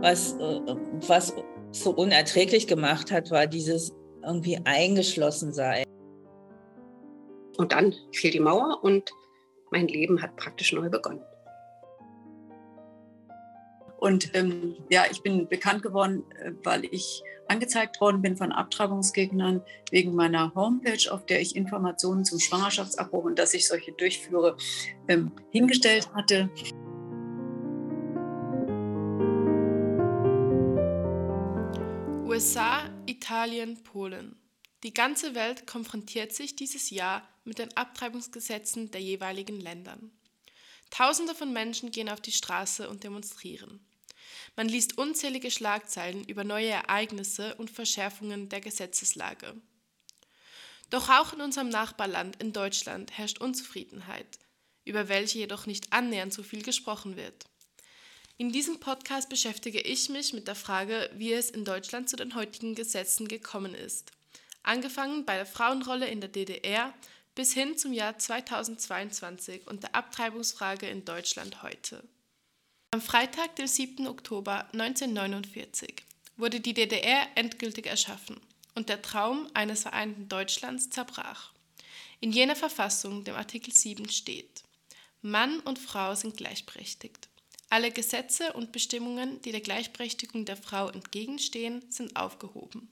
Was, äh, was so unerträglich gemacht hat, war dieses irgendwie eingeschlossen sein. Und dann fiel die Mauer und mein Leben hat praktisch neu begonnen. Und ähm, ja, ich bin bekannt geworden, äh, weil ich angezeigt worden bin von Abtreibungsgegnern wegen meiner Homepage, auf der ich Informationen zum Schwangerschaftsabbruch und dass ich solche durchführe, ähm, hingestellt hatte. USA, Italien, Polen. Die ganze Welt konfrontiert sich dieses Jahr mit den Abtreibungsgesetzen der jeweiligen Ländern. Tausende von Menschen gehen auf die Straße und demonstrieren. Man liest unzählige Schlagzeilen über neue Ereignisse und Verschärfungen der Gesetzeslage. Doch auch in unserem Nachbarland in Deutschland herrscht Unzufriedenheit, über welche jedoch nicht annähernd so viel gesprochen wird. In diesem Podcast beschäftige ich mich mit der Frage, wie es in Deutschland zu den heutigen Gesetzen gekommen ist. Angefangen bei der Frauenrolle in der DDR bis hin zum Jahr 2022 und der Abtreibungsfrage in Deutschland heute. Am Freitag, dem 7. Oktober 1949, wurde die DDR endgültig erschaffen und der Traum eines vereinten Deutschlands zerbrach. In jener Verfassung, dem Artikel 7, steht: Mann und Frau sind gleichberechtigt. Alle Gesetze und Bestimmungen, die der Gleichberechtigung der Frau entgegenstehen, sind aufgehoben.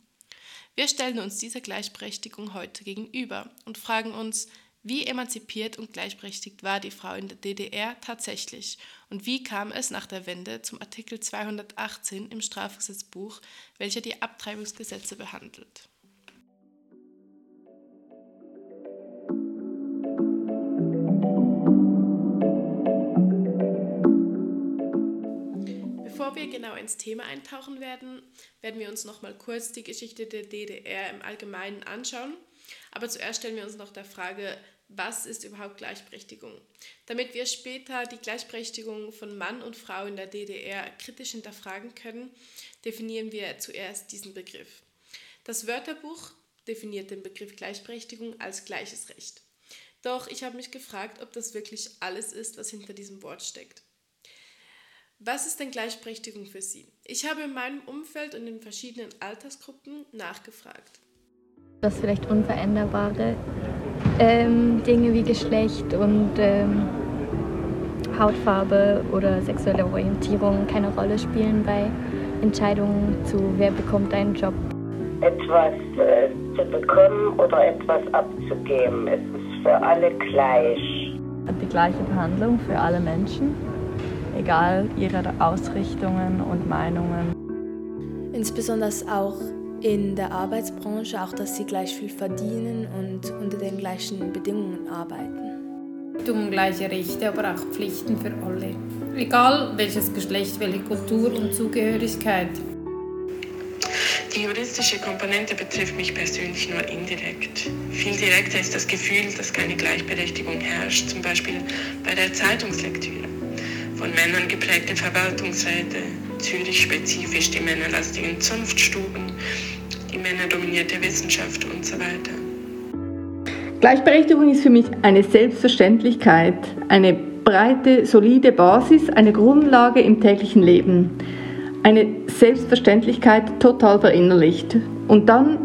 Wir stellen uns dieser Gleichberechtigung heute gegenüber und fragen uns, wie emanzipiert und gleichberechtigt war die Frau in der DDR tatsächlich und wie kam es nach der Wende zum Artikel 218 im Strafgesetzbuch, welcher die Abtreibungsgesetze behandelt? Genau ins Thema eintauchen werden, werden wir uns noch mal kurz die Geschichte der DDR im Allgemeinen anschauen. Aber zuerst stellen wir uns noch der Frage, was ist überhaupt Gleichberechtigung? Damit wir später die Gleichberechtigung von Mann und Frau in der DDR kritisch hinterfragen können, definieren wir zuerst diesen Begriff. Das Wörterbuch definiert den Begriff Gleichberechtigung als gleiches Recht. Doch ich habe mich gefragt, ob das wirklich alles ist, was hinter diesem Wort steckt. Was ist denn Gleichberechtigung für Sie? Ich habe in meinem Umfeld und in verschiedenen Altersgruppen nachgefragt. Das vielleicht unveränderbare ähm, Dinge wie Geschlecht und ähm, Hautfarbe oder sexuelle Orientierung keine Rolle spielen bei Entscheidungen zu, wer bekommt einen Job. Etwas äh, zu bekommen oder etwas abzugeben, es ist für alle gleich. Die gleiche Behandlung für alle Menschen, egal ihre Ausrichtungen und Meinungen. Insbesondere auch in der Arbeitsbranche, auch dass sie gleich viel verdienen und unter den gleichen Bedingungen arbeiten. Um gleiche Rechte, aber auch Pflichten für alle. Egal welches Geschlecht, welche Kultur und Zugehörigkeit. Die juristische Komponente betrifft mich persönlich nur indirekt. Viel direkter ist das Gefühl, dass keine Gleichberechtigung herrscht, zum Beispiel bei der Zeitungslektüre. Von Männern geprägte Verwaltungsräte, Zürich spezifisch die männerlastigen Zunftstuben, die männerdominierte Wissenschaft und so weiter. Gleichberechtigung ist für mich eine Selbstverständlichkeit, eine breite, solide Basis, eine Grundlage im täglichen Leben. Eine Selbstverständlichkeit total verinnerlicht. Und dann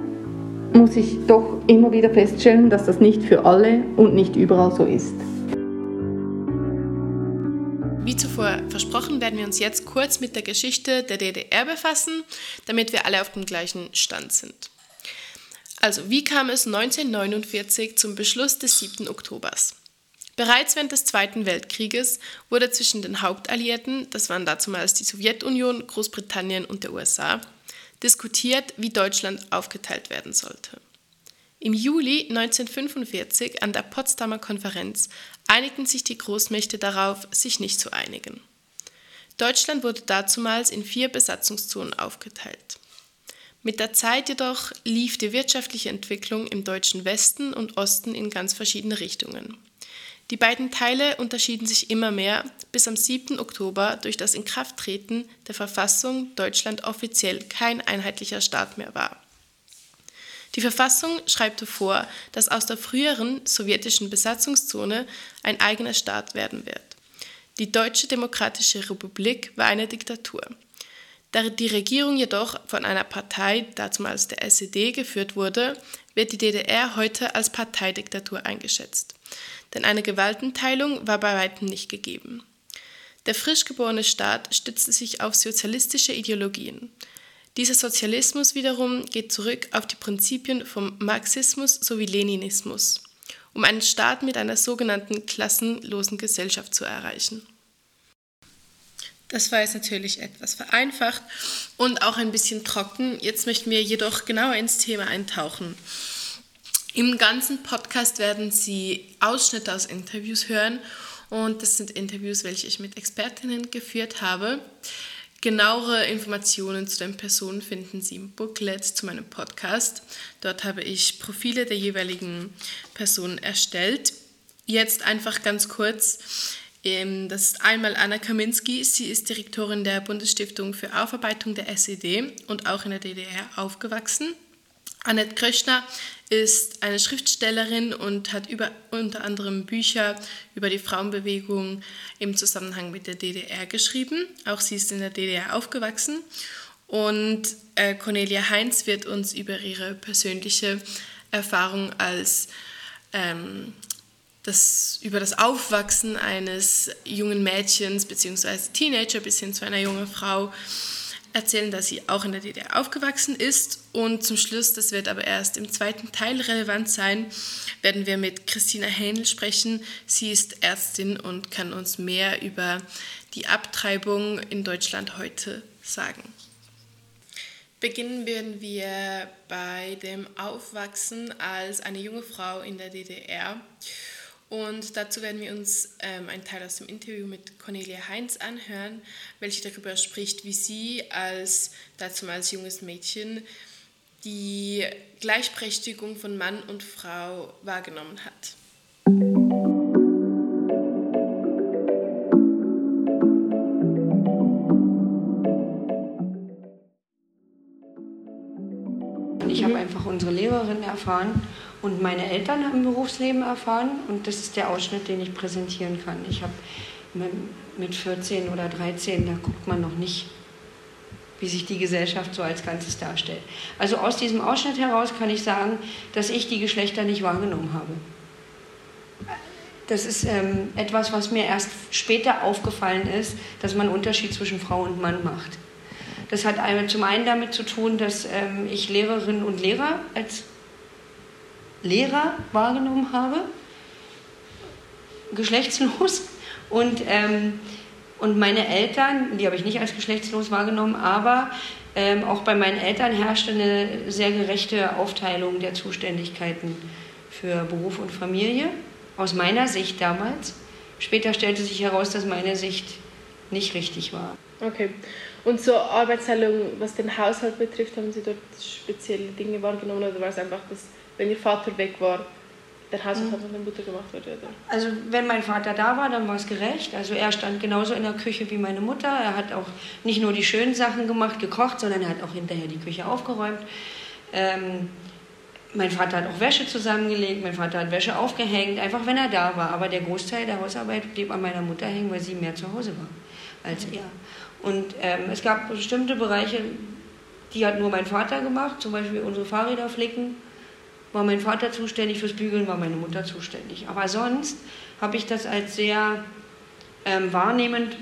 muss ich doch immer wieder feststellen, dass das nicht für alle und nicht überall so ist. Wie zuvor versprochen, werden wir uns jetzt kurz mit der Geschichte der DDR befassen, damit wir alle auf dem gleichen Stand sind. Also, wie kam es 1949 zum Beschluss des 7. Oktobers? Bereits während des Zweiten Weltkrieges wurde zwischen den Hauptalliierten, das waren dazumals die Sowjetunion, Großbritannien und der USA, diskutiert, wie Deutschland aufgeteilt werden sollte. Im Juli 1945 an der Potsdamer Konferenz einigten sich die Großmächte darauf, sich nicht zu einigen. Deutschland wurde dazumals in vier Besatzungszonen aufgeteilt. Mit der Zeit jedoch lief die wirtschaftliche Entwicklung im deutschen Westen und Osten in ganz verschiedene Richtungen. Die beiden Teile unterschieden sich immer mehr, bis am 7. Oktober durch das Inkrafttreten der Verfassung Deutschland offiziell kein einheitlicher Staat mehr war. Die Verfassung schreibt vor, dass aus der früheren sowjetischen Besatzungszone ein eigener Staat werden wird. Die Deutsche Demokratische Republik war eine Diktatur. Da die Regierung jedoch von einer Partei, damals der SED, geführt wurde, wird die DDR heute als Parteidiktatur eingeschätzt. Denn eine Gewaltenteilung war bei weitem nicht gegeben. Der frisch geborene Staat stützte sich auf sozialistische Ideologien. Dieser Sozialismus wiederum geht zurück auf die Prinzipien vom Marxismus sowie Leninismus, um einen Staat mit einer sogenannten klassenlosen Gesellschaft zu erreichen. Das war jetzt natürlich etwas vereinfacht und auch ein bisschen trocken. Jetzt möchten wir jedoch genauer ins Thema eintauchen. Im ganzen Podcast werden Sie Ausschnitte aus Interviews hören und das sind Interviews, welche ich mit Expertinnen geführt habe. Genauere Informationen zu den Personen finden Sie im Booklet zu meinem Podcast. Dort habe ich Profile der jeweiligen Personen erstellt. Jetzt einfach ganz kurz. Ähm, das ist einmal Anna Kaminski. Sie ist Direktorin der Bundesstiftung für Aufarbeitung der SED und auch in der DDR aufgewachsen. Annette Kröschner ist eine Schriftstellerin und hat über, unter anderem Bücher über die Frauenbewegung im Zusammenhang mit der DDR geschrieben. Auch sie ist in der DDR aufgewachsen. Und äh, Cornelia Heinz wird uns über ihre persönliche Erfahrung als ähm, das, über das Aufwachsen eines jungen Mädchens bzw. Teenager bis hin zu einer jungen Frau erzählen, dass sie auch in der DDR aufgewachsen ist. Und zum Schluss, das wird aber erst im zweiten Teil relevant sein, werden wir mit Christina Hähnel sprechen. Sie ist Ärztin und kann uns mehr über die Abtreibung in Deutschland heute sagen. Beginnen werden wir bei dem Aufwachsen als eine junge Frau in der DDR. Und dazu werden wir uns ähm, einen Teil aus dem Interview mit Cornelia Heinz anhören, welche darüber spricht, wie sie als dazu als junges Mädchen die Gleichberechtigung von Mann und Frau wahrgenommen hat. Ich habe einfach unsere Lehrerin erfahren und meine Eltern haben Berufsleben erfahren und das ist der Ausschnitt, den ich präsentieren kann. Ich habe mit 14 oder 13, da guckt man noch nicht, wie sich die Gesellschaft so als Ganzes darstellt. Also aus diesem Ausschnitt heraus kann ich sagen, dass ich die Geschlechter nicht wahrgenommen habe. Das ist ähm, etwas, was mir erst später aufgefallen ist, dass man einen Unterschied zwischen Frau und Mann macht. Das hat zum einen damit zu tun, dass ähm, ich Lehrerinnen und Lehrer als Lehrer wahrgenommen habe, geschlechtslos. Und, ähm, und meine Eltern, die habe ich nicht als geschlechtslos wahrgenommen, aber ähm, auch bei meinen Eltern herrschte eine sehr gerechte Aufteilung der Zuständigkeiten für Beruf und Familie, aus meiner Sicht damals. Später stellte sich heraus, dass meine Sicht nicht richtig war. Okay. Und zur Arbeitsteilung, was den Haushalt betrifft, haben Sie dort spezielle Dinge wahrgenommen oder war es einfach das wenn ihr Vater weg war, der Haushalt mhm. von der Mutter gemacht wurde? Oder? Also wenn mein Vater da war, dann war es gerecht. Also er stand genauso in der Küche wie meine Mutter. Er hat auch nicht nur die schönen Sachen gemacht, gekocht, sondern er hat auch hinterher die Küche aufgeräumt. Ähm, mein Vater hat auch Wäsche zusammengelegt, mein Vater hat Wäsche aufgehängt, einfach wenn er da war. Aber der Großteil der Hausarbeit blieb an meiner Mutter hängen, weil sie mehr zu Hause war als er. Und ähm, es gab bestimmte Bereiche, die hat nur mein Vater gemacht, zum Beispiel unsere Fahrräder flicken war mein Vater zuständig, fürs Bügeln war meine Mutter zuständig. Aber sonst habe ich das als sehr ähm, wahrnehmend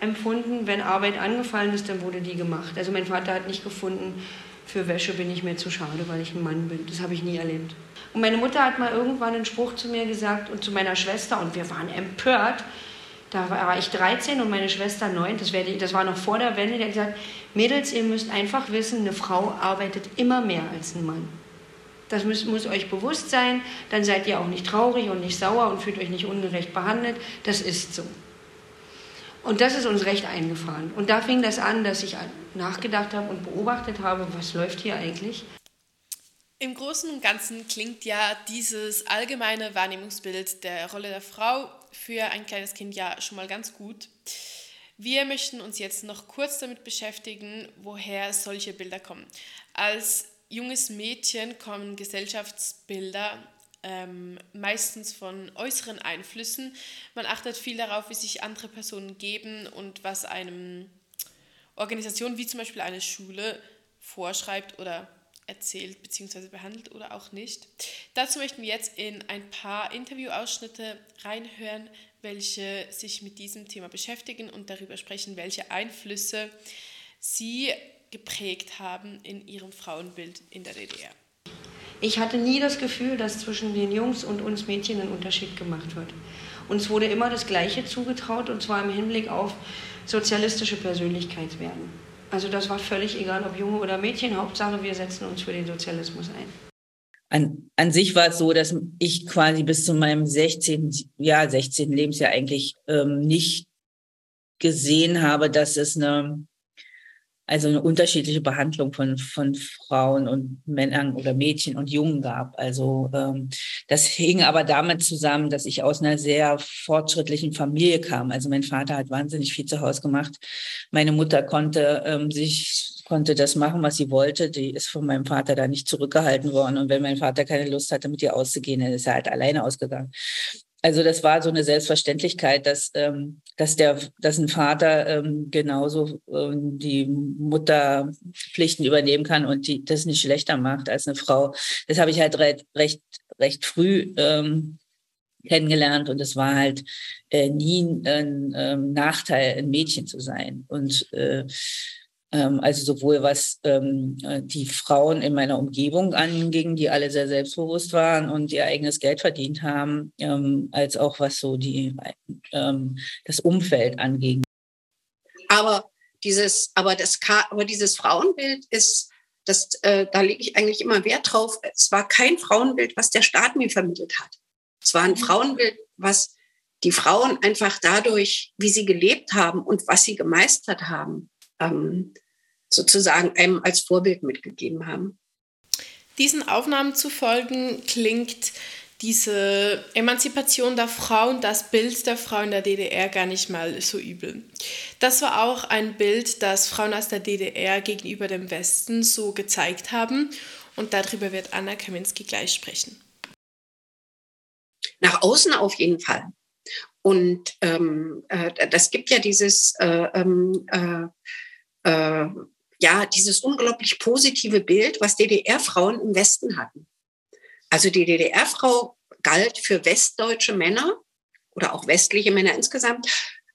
empfunden. Wenn Arbeit angefallen ist, dann wurde die gemacht. Also mein Vater hat nicht gefunden, für Wäsche bin ich mir zu schade, weil ich ein Mann bin. Das habe ich nie erlebt. Und meine Mutter hat mal irgendwann einen Spruch zu mir gesagt und zu meiner Schwester und wir waren empört. Da war ich 13 und meine Schwester 9, das, werde, das war noch vor der Wende. Die hat gesagt, Mädels, ihr müsst einfach wissen, eine Frau arbeitet immer mehr als ein Mann. Das muss, muss, euch bewusst sein. Dann seid ihr auch nicht traurig und nicht sauer und fühlt euch nicht ungerecht behandelt. Das ist so. Und das ist uns recht eingefahren. Und da fing das an, dass ich nachgedacht habe und beobachtet habe, was läuft hier eigentlich. Im Großen und Ganzen klingt ja dieses allgemeine Wahrnehmungsbild der Rolle der Frau für ein kleines Kind ja schon mal ganz gut. Wir möchten uns jetzt noch kurz damit beschäftigen, woher solche Bilder kommen. Als junges Mädchen kommen Gesellschaftsbilder ähm, meistens von äußeren Einflüssen. Man achtet viel darauf, wie sich andere Personen geben und was einem Organisation wie zum Beispiel eine Schule vorschreibt oder erzählt bzw. behandelt oder auch nicht. Dazu möchten wir jetzt in ein paar Interviewausschnitte reinhören, welche sich mit diesem Thema beschäftigen und darüber sprechen, welche Einflüsse sie geprägt haben in ihrem Frauenbild in der DDR. Ich hatte nie das Gefühl, dass zwischen den Jungs und uns Mädchen ein Unterschied gemacht wird. Uns wurde immer das Gleiche zugetraut und zwar im Hinblick auf sozialistische Persönlichkeitswerten. Also das war völlig egal, ob Junge oder Mädchen. Hauptsache, wir setzen uns für den Sozialismus ein. An, an sich war es so, dass ich quasi bis zu meinem 16. Jahr, 16. Lebensjahr eigentlich ähm, nicht gesehen habe, dass es eine also eine unterschiedliche Behandlung von, von Frauen und Männern oder Mädchen und Jungen gab. Also ähm, das hing aber damit zusammen, dass ich aus einer sehr fortschrittlichen Familie kam. Also mein Vater hat wahnsinnig viel zu Hause gemacht. Meine Mutter konnte ähm, sich konnte das machen, was sie wollte. Die ist von meinem Vater da nicht zurückgehalten worden. Und wenn mein Vater keine Lust hatte, mit ihr auszugehen, dann ist er halt alleine ausgegangen also das war so eine Selbstverständlichkeit, dass, ähm, dass, der, dass ein Vater ähm, genauso ähm, die Mutterpflichten übernehmen kann und die, das nicht schlechter macht als eine Frau. Das habe ich halt recht, recht, recht früh ähm, kennengelernt und es war halt äh, nie ein, ein ähm, Nachteil, ein Mädchen zu sein. Und äh, also sowohl was ähm, äh, die Frauen in meiner Umgebung anging, die alle sehr selbstbewusst waren und ihr eigenes Geld verdient haben, ähm, als auch was so die, ähm, das Umfeld anging. Aber dieses, aber das, aber dieses Frauenbild ist, das, äh, da lege ich eigentlich immer Wert drauf. Es war kein Frauenbild, was der Staat mir vermittelt hat. Es war ein mhm. Frauenbild, was die Frauen einfach dadurch, wie sie gelebt haben und was sie gemeistert haben, ähm, sozusagen einem als Vorbild mitgegeben haben. Diesen Aufnahmen zu folgen klingt diese Emanzipation der Frau und das Bild der Frau in der DDR gar nicht mal so übel. Das war auch ein Bild, das Frauen aus der DDR gegenüber dem Westen so gezeigt haben und darüber wird Anna Kaminski gleich sprechen. Nach außen auf jeden Fall. Und ähm, äh, das gibt ja dieses äh, ähm, äh, äh ja, dieses unglaublich positive Bild, was DDR-Frauen im Westen hatten. Also die DDR-Frau galt für westdeutsche Männer oder auch westliche Männer insgesamt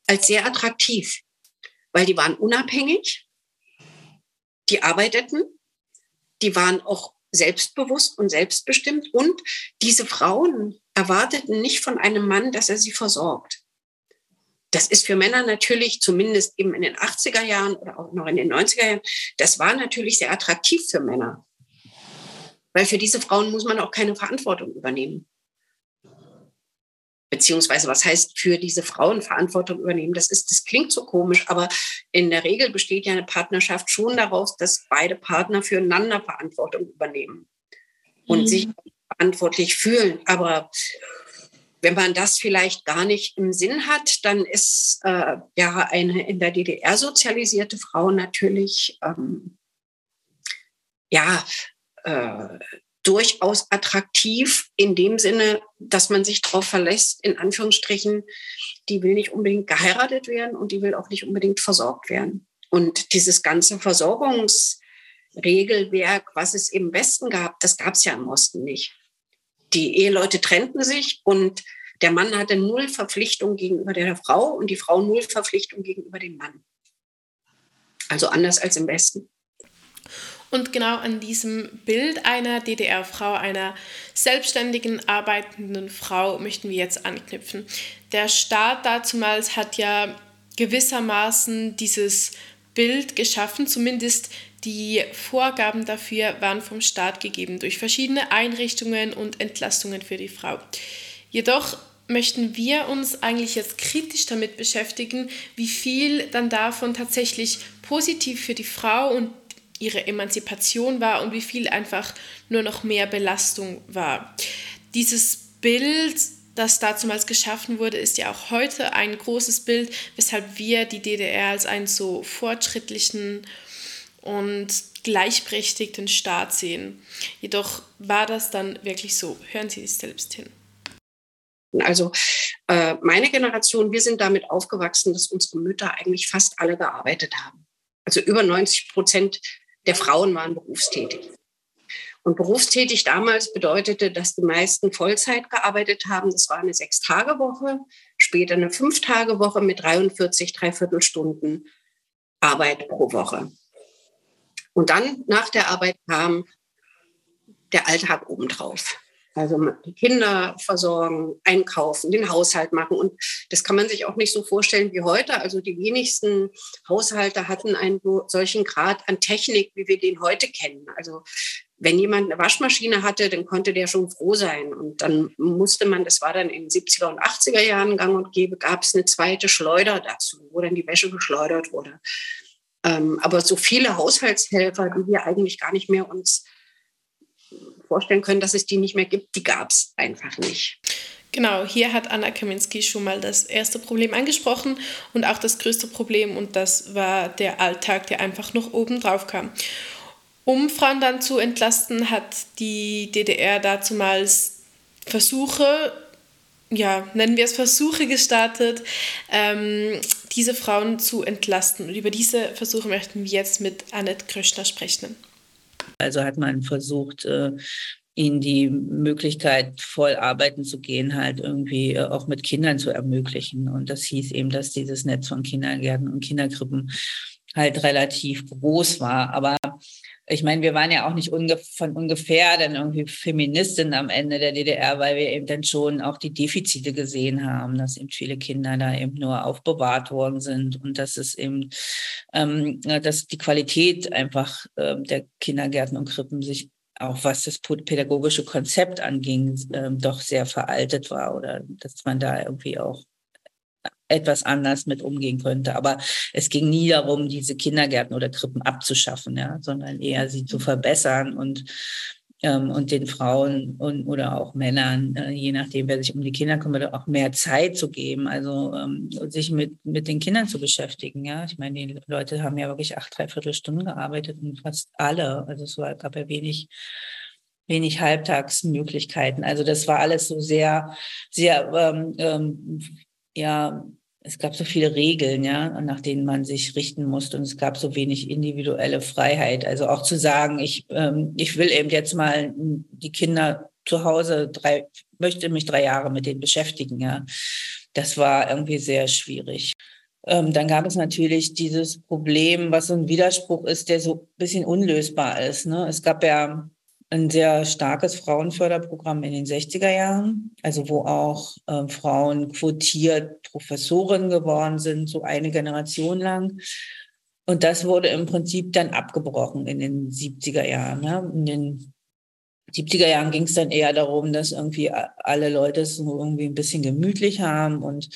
als sehr attraktiv, weil die waren unabhängig, die arbeiteten, die waren auch selbstbewusst und selbstbestimmt und diese Frauen erwarteten nicht von einem Mann, dass er sie versorgt. Das ist für Männer natürlich, zumindest eben in den 80er Jahren oder auch noch in den 90er Jahren, das war natürlich sehr attraktiv für Männer. Weil für diese Frauen muss man auch keine Verantwortung übernehmen. Beziehungsweise, was heißt für diese Frauen Verantwortung übernehmen? Das ist, das klingt so komisch, aber in der Regel besteht ja eine Partnerschaft schon daraus, dass beide Partner füreinander Verantwortung übernehmen und mhm. sich verantwortlich fühlen. Aber wenn man das vielleicht gar nicht im Sinn hat, dann ist äh, ja eine in der DDR sozialisierte Frau natürlich ähm, ja äh, durchaus attraktiv in dem Sinne, dass man sich darauf verlässt, in Anführungsstrichen, die will nicht unbedingt geheiratet werden und die will auch nicht unbedingt versorgt werden. Und dieses ganze Versorgungsregelwerk, was es im Westen gab, das gab es ja im Osten nicht die Eheleute trennten sich und der Mann hatte null Verpflichtung gegenüber der Frau und die Frau null Verpflichtung gegenüber dem Mann. Also anders als im Westen. Und genau an diesem Bild einer DDR-Frau, einer selbstständigen, arbeitenden Frau, möchten wir jetzt anknüpfen. Der Staat dazumals hat ja gewissermaßen dieses Bild geschaffen, zumindest die Vorgaben dafür waren vom Staat gegeben durch verschiedene Einrichtungen und Entlastungen für die Frau. Jedoch möchten wir uns eigentlich jetzt kritisch damit beschäftigen, wie viel dann davon tatsächlich positiv für die Frau und ihre Emanzipation war und wie viel einfach nur noch mehr Belastung war. Dieses Bild, das damals geschaffen wurde, ist ja auch heute ein großes Bild, weshalb wir die DDR als einen so fortschrittlichen und gleichberechtigten Staat sehen. Jedoch war das dann wirklich so. Hören Sie sich selbst hin. Also äh, meine Generation, wir sind damit aufgewachsen, dass unsere Mütter eigentlich fast alle gearbeitet haben. Also über 90 Prozent der Frauen waren berufstätig. Und berufstätig damals bedeutete, dass die meisten Vollzeit gearbeitet haben. Das war eine Sechs-Tage-Woche, später eine Fünf-Tage-Woche mit 43 Dreiviertelstunden Arbeit pro Woche. Und dann nach der Arbeit kam der Alltag obendrauf. Also die Kinder versorgen, einkaufen, den Haushalt machen. Und das kann man sich auch nicht so vorstellen wie heute. Also die wenigsten Haushalte hatten einen solchen Grad an Technik, wie wir den heute kennen. Also wenn jemand eine Waschmaschine hatte, dann konnte der schon froh sein. Und dann musste man, das war dann in den 70er und 80er Jahren gang und gäbe, gab es eine zweite Schleuder dazu, wo dann die Wäsche geschleudert wurde. Ähm, aber so viele Haushaltshelfer, die wir eigentlich gar nicht mehr uns vorstellen können, dass es die nicht mehr gibt, die gab es einfach nicht. Genau, hier hat Anna Kaminski schon mal das erste Problem angesprochen und auch das größte Problem und das war der Alltag, der einfach noch oben drauf kam. Um Frauen dann zu entlasten, hat die DDR dazumals Versuche, ja, nennen wir es Versuche gestartet, ähm, diese Frauen zu entlasten. Und über diese Versuche möchten wir jetzt mit Annette Kröschner sprechen. Also hat man versucht, äh, ihnen die Möglichkeit, voll arbeiten zu gehen, halt irgendwie äh, auch mit Kindern zu ermöglichen. Und das hieß eben, dass dieses Netz von Kindergärten und Kinderkrippen halt relativ groß war. Aber ich meine, wir waren ja auch nicht unge von ungefähr dann irgendwie Feministinnen am Ende der DDR, weil wir eben dann schon auch die Defizite gesehen haben, dass eben viele Kinder da eben nur aufbewahrt worden sind und dass es eben, ähm, dass die Qualität einfach äh, der Kindergärten und Krippen sich auch was das pädagogische Konzept anging, ähm, doch sehr veraltet war oder dass man da irgendwie auch etwas anders mit umgehen könnte. Aber es ging nie darum, diese Kindergärten oder Krippen abzuschaffen, ja, sondern eher sie zu verbessern und ähm, und den Frauen und, oder auch Männern, äh, je nachdem, wer sich um die Kinder kümmert, auch mehr Zeit zu geben, also ähm, sich mit, mit den Kindern zu beschäftigen. Ja, ich meine, die Leute haben ja wirklich acht, dreiviertel Stunden gearbeitet und fast alle. Also es war, gab ja wenig wenig Halbtagsmöglichkeiten. Also das war alles so sehr, sehr ähm, ähm, ja es gab so viele Regeln, ja, nach denen man sich richten musste und es gab so wenig individuelle Freiheit. Also auch zu sagen, ich, ähm, ich will eben jetzt mal die Kinder zu Hause drei, möchte mich drei Jahre mit denen beschäftigen, ja. Das war irgendwie sehr schwierig. Ähm, dann gab es natürlich dieses Problem, was so ein Widerspruch ist, der so ein bisschen unlösbar ist. Ne? Es gab ja ein sehr starkes Frauenförderprogramm in den 60er Jahren, also wo auch äh, Frauen quotiert Professoren geworden sind, so eine Generation lang. Und das wurde im Prinzip dann abgebrochen in den 70er Jahren. Ne? In den 70er Jahren ging es dann eher darum, dass irgendwie alle Leute es so irgendwie ein bisschen gemütlich haben. Und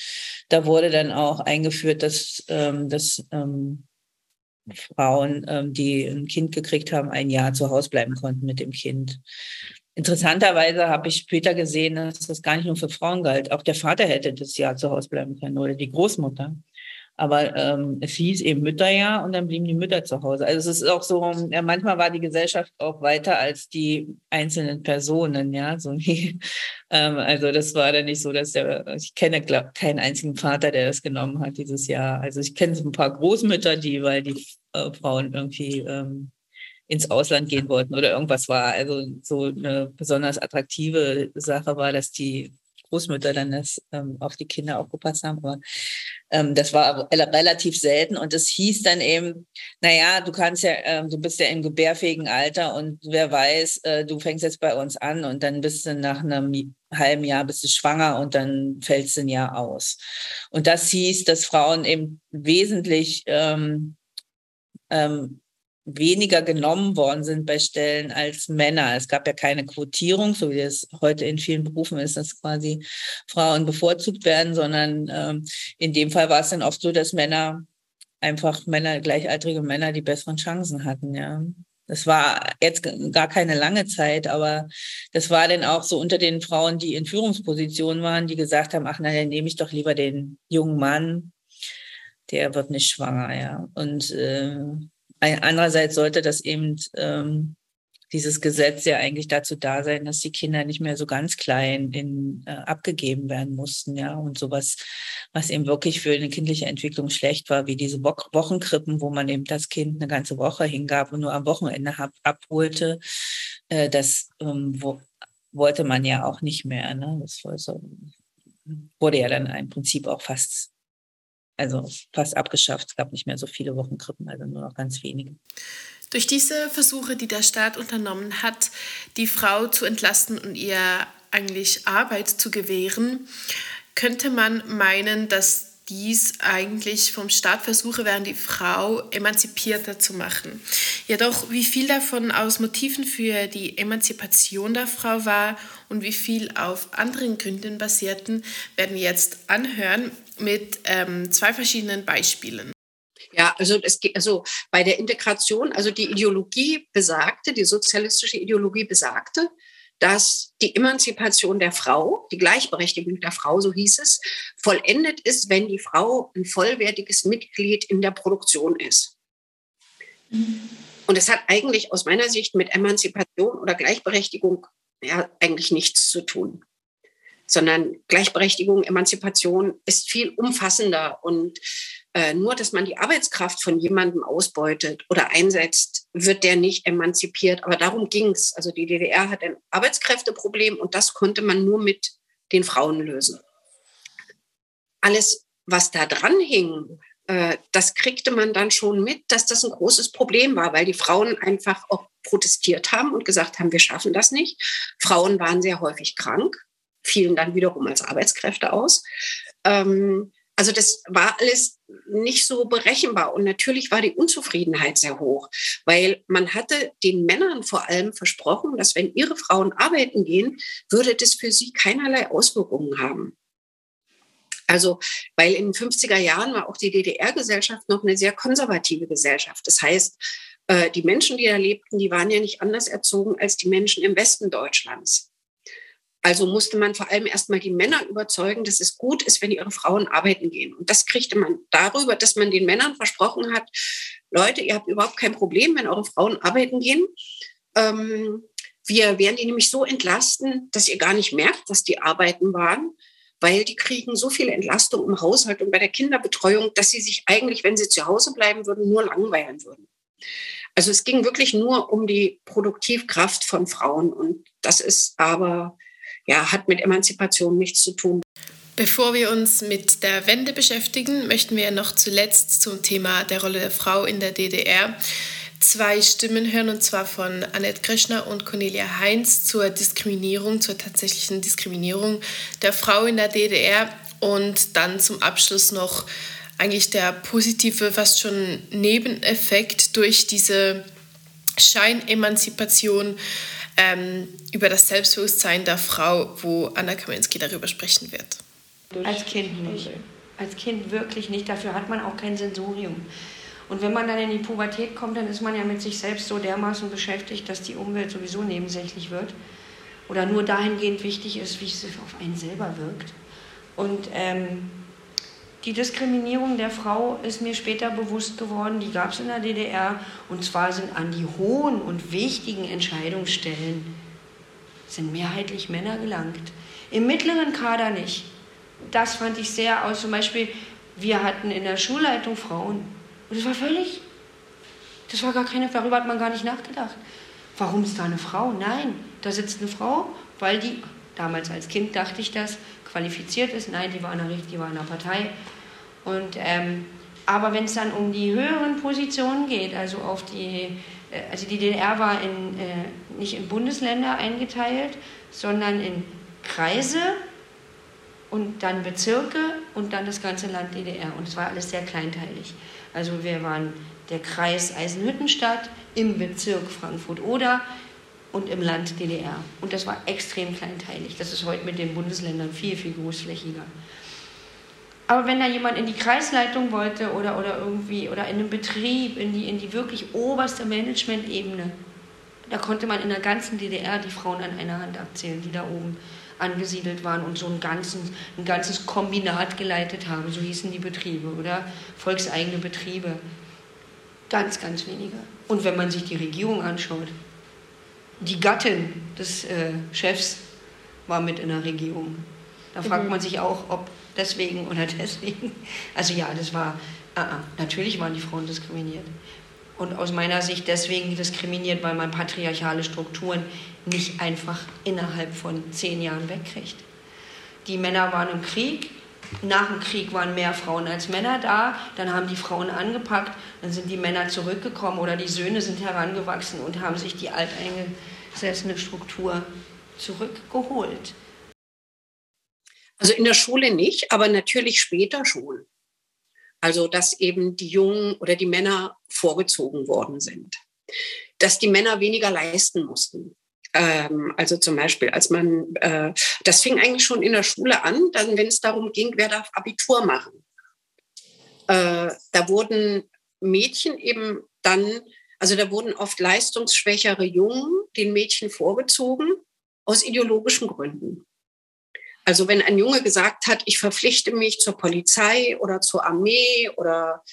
da wurde dann auch eingeführt, dass, ähm, dass ähm, Frauen, ähm, die ein Kind gekriegt haben, ein Jahr zu Hause bleiben konnten mit dem Kind. Interessanterweise habe ich später gesehen, dass das gar nicht nur für Frauen galt. Auch der Vater hätte das Jahr zu Hause bleiben können oder die Großmutter. Aber ähm, es hieß eben Mütterjahr und dann blieben die Mütter zu Hause. Also es ist auch so, ja, manchmal war die Gesellschaft auch weiter als die einzelnen Personen, ja. So wie, ähm, also das war dann nicht so, dass der, ich kenne glaub, keinen einzigen Vater, der das genommen hat dieses Jahr. Also ich kenne so ein paar Großmütter, die, weil die äh, Frauen irgendwie ähm, ins Ausland gehen wollten oder irgendwas war. Also so eine besonders attraktive Sache war, dass die Großmütter dann das ähm, auf die Kinder aufgepasst haben. Aber ähm, das war relativ selten und es hieß dann eben, naja, du kannst ja, äh, du bist ja im gebärfähigen Alter und wer weiß, äh, du fängst jetzt bei uns an und dann bist du nach einem halben Jahr bist du schwanger und dann fällst du ein Jahr aus. Und das hieß, dass Frauen eben wesentlich ähm, ähm, weniger genommen worden sind bei Stellen als Männer. Es gab ja keine Quotierung, so wie es heute in vielen Berufen ist, dass quasi Frauen bevorzugt werden, sondern ähm, in dem Fall war es dann oft so, dass Männer einfach Männer, gleichaltrige Männer die besseren Chancen hatten, ja. Das war jetzt gar keine lange Zeit, aber das war dann auch so unter den Frauen, die in Führungspositionen waren, die gesagt haben, ach, na, dann nehme ich doch lieber den jungen Mann, der wird nicht schwanger, ja. Und äh, Andererseits sollte das eben ähm, dieses Gesetz ja eigentlich dazu da sein, dass die Kinder nicht mehr so ganz klein in, äh, abgegeben werden mussten, ja. Und sowas, was eben wirklich für eine kindliche Entwicklung schlecht war, wie diese Wo Wochenkrippen, wo man eben das Kind eine ganze Woche hingab und nur am Wochenende hab, abholte, äh, das ähm, wo, wollte man ja auch nicht mehr. Ne? Das war so, wurde ja dann im Prinzip auch fast also fast abgeschafft. Es gab nicht mehr so viele Wochenkrippen, also nur noch ganz wenige. Durch diese Versuche, die der Staat unternommen hat, die Frau zu entlasten und ihr eigentlich Arbeit zu gewähren, könnte man meinen, dass dies eigentlich vom Staat Versuche wären, die Frau emanzipierter zu machen. Jedoch, wie viel davon aus Motiven für die Emanzipation der Frau war und wie viel auf anderen Gründen basierten, werden wir jetzt anhören mit ähm, zwei verschiedenen Beispielen. Ja, also es geht also bei der Integration, also die Ideologie besagte, die sozialistische Ideologie besagte, dass die Emanzipation der Frau, die Gleichberechtigung der Frau, so hieß es, vollendet ist, wenn die Frau ein vollwertiges Mitglied in der Produktion ist. Mhm. Und es hat eigentlich aus meiner Sicht mit Emanzipation oder Gleichberechtigung ja, eigentlich nichts zu tun sondern Gleichberechtigung, Emanzipation ist viel umfassender und äh, nur, dass man die Arbeitskraft von jemandem ausbeutet oder einsetzt, wird der nicht emanzipiert. Aber darum ging es. Also die DDR hat ein Arbeitskräfteproblem und das konnte man nur mit den Frauen lösen. Alles, was da dran hing, äh, das kriegte man dann schon mit, dass das ein großes Problem war, weil die Frauen einfach auch protestiert haben und gesagt haben, wir schaffen das nicht. Frauen waren sehr häufig krank fielen dann wiederum als Arbeitskräfte aus. Ähm, also das war alles nicht so berechenbar. Und natürlich war die Unzufriedenheit sehr hoch, weil man hatte den Männern vor allem versprochen, dass wenn ihre Frauen arbeiten gehen, würde das für sie keinerlei Auswirkungen haben. Also, weil in den 50er Jahren war auch die DDR-Gesellschaft noch eine sehr konservative Gesellschaft. Das heißt, äh, die Menschen, die da lebten, die waren ja nicht anders erzogen als die Menschen im Westen Deutschlands. Also musste man vor allem erstmal die Männer überzeugen, dass es gut ist, wenn ihre Frauen arbeiten gehen. Und das kriegte man darüber, dass man den Männern versprochen hat, Leute, ihr habt überhaupt kein Problem, wenn eure Frauen arbeiten gehen. Ähm, wir werden die nämlich so entlasten, dass ihr gar nicht merkt, dass die arbeiten waren, weil die kriegen so viel Entlastung im Haushalt und bei der Kinderbetreuung, dass sie sich eigentlich, wenn sie zu Hause bleiben würden, nur langweilen würden. Also es ging wirklich nur um die Produktivkraft von Frauen und das ist aber ja, hat mit Emanzipation nichts zu tun. Bevor wir uns mit der Wende beschäftigen, möchten wir noch zuletzt zum Thema der Rolle der Frau in der DDR zwei Stimmen hören, und zwar von Annette Krishner und Cornelia Heinz zur Diskriminierung, zur tatsächlichen Diskriminierung der Frau in der DDR und dann zum Abschluss noch eigentlich der positive, fast schon Nebeneffekt durch diese Scheinemanzipation ähm, über das Selbstbewusstsein der Frau, wo Anna Kaminski darüber sprechen wird. Als Kind nicht. Als Kind wirklich nicht. Dafür hat man auch kein Sensorium. Und wenn man dann in die Pubertät kommt, dann ist man ja mit sich selbst so dermaßen beschäftigt, dass die Umwelt sowieso nebensächlich wird. Oder nur dahingehend wichtig ist, wie es auf einen selber wirkt. Und ähm, die Diskriminierung der Frau ist mir später bewusst geworden, die gab es in der DDR. Und zwar sind an die hohen und wichtigen Entscheidungsstellen sind mehrheitlich Männer gelangt. Im mittleren Kader nicht. Das fand ich sehr aus. Zum Beispiel, wir hatten in der Schulleitung Frauen. Und das war völlig, das war gar keine, darüber hat man gar nicht nachgedacht. Warum ist da eine Frau? Nein, da sitzt eine Frau, weil die, damals als Kind dachte ich das, qualifiziert ist. Nein, die war in der, die war in der Partei. Und, ähm, aber wenn es dann um die höheren Positionen geht, also auf die, äh, also die DDR war in, äh, nicht in Bundesländer eingeteilt, sondern in Kreise und dann Bezirke und dann das ganze Land DDR. Und es war alles sehr kleinteilig. Also wir waren der Kreis Eisenhüttenstadt im Bezirk Frankfurt-Oder und im Land DDR. Und das war extrem kleinteilig. Das ist heute mit den Bundesländern viel, viel großflächiger. Aber wenn da jemand in die Kreisleitung wollte oder, oder irgendwie oder in einem Betrieb, in die, in die wirklich oberste Management-Ebene, da konnte man in der ganzen DDR die Frauen an einer Hand abzählen, die da oben angesiedelt waren und so ein, ganzen, ein ganzes Kombinat geleitet haben. So hießen die Betriebe oder volkseigene Betriebe. Ganz, ganz wenige. Und wenn man sich die Regierung anschaut, die Gattin des äh, Chefs war mit in der Regierung. Da fragt mhm. man sich auch, ob deswegen oder deswegen. Also ja, das war, uh -uh, natürlich waren die Frauen diskriminiert. Und aus meiner Sicht deswegen diskriminiert, weil man patriarchale Strukturen nicht einfach innerhalb von zehn Jahren wegkriegt. Die Männer waren im Krieg, nach dem Krieg waren mehr Frauen als Männer da, dann haben die Frauen angepackt, dann sind die Männer zurückgekommen oder die Söhne sind herangewachsen und haben sich die alteingesessene Struktur zurückgeholt. Also in der Schule nicht, aber natürlich später schon. Also dass eben die Jungen oder die Männer vorgezogen worden sind. Dass die Männer weniger leisten mussten. Ähm, also zum Beispiel, als man, äh, das fing eigentlich schon in der Schule an, dann, wenn es darum ging, wer darf Abitur machen. Äh, da wurden Mädchen eben dann, also da wurden oft leistungsschwächere Jungen den Mädchen vorgezogen aus ideologischen Gründen. Also wenn ein Junge gesagt hat, ich verpflichte mich zur Polizei oder zur Armee oder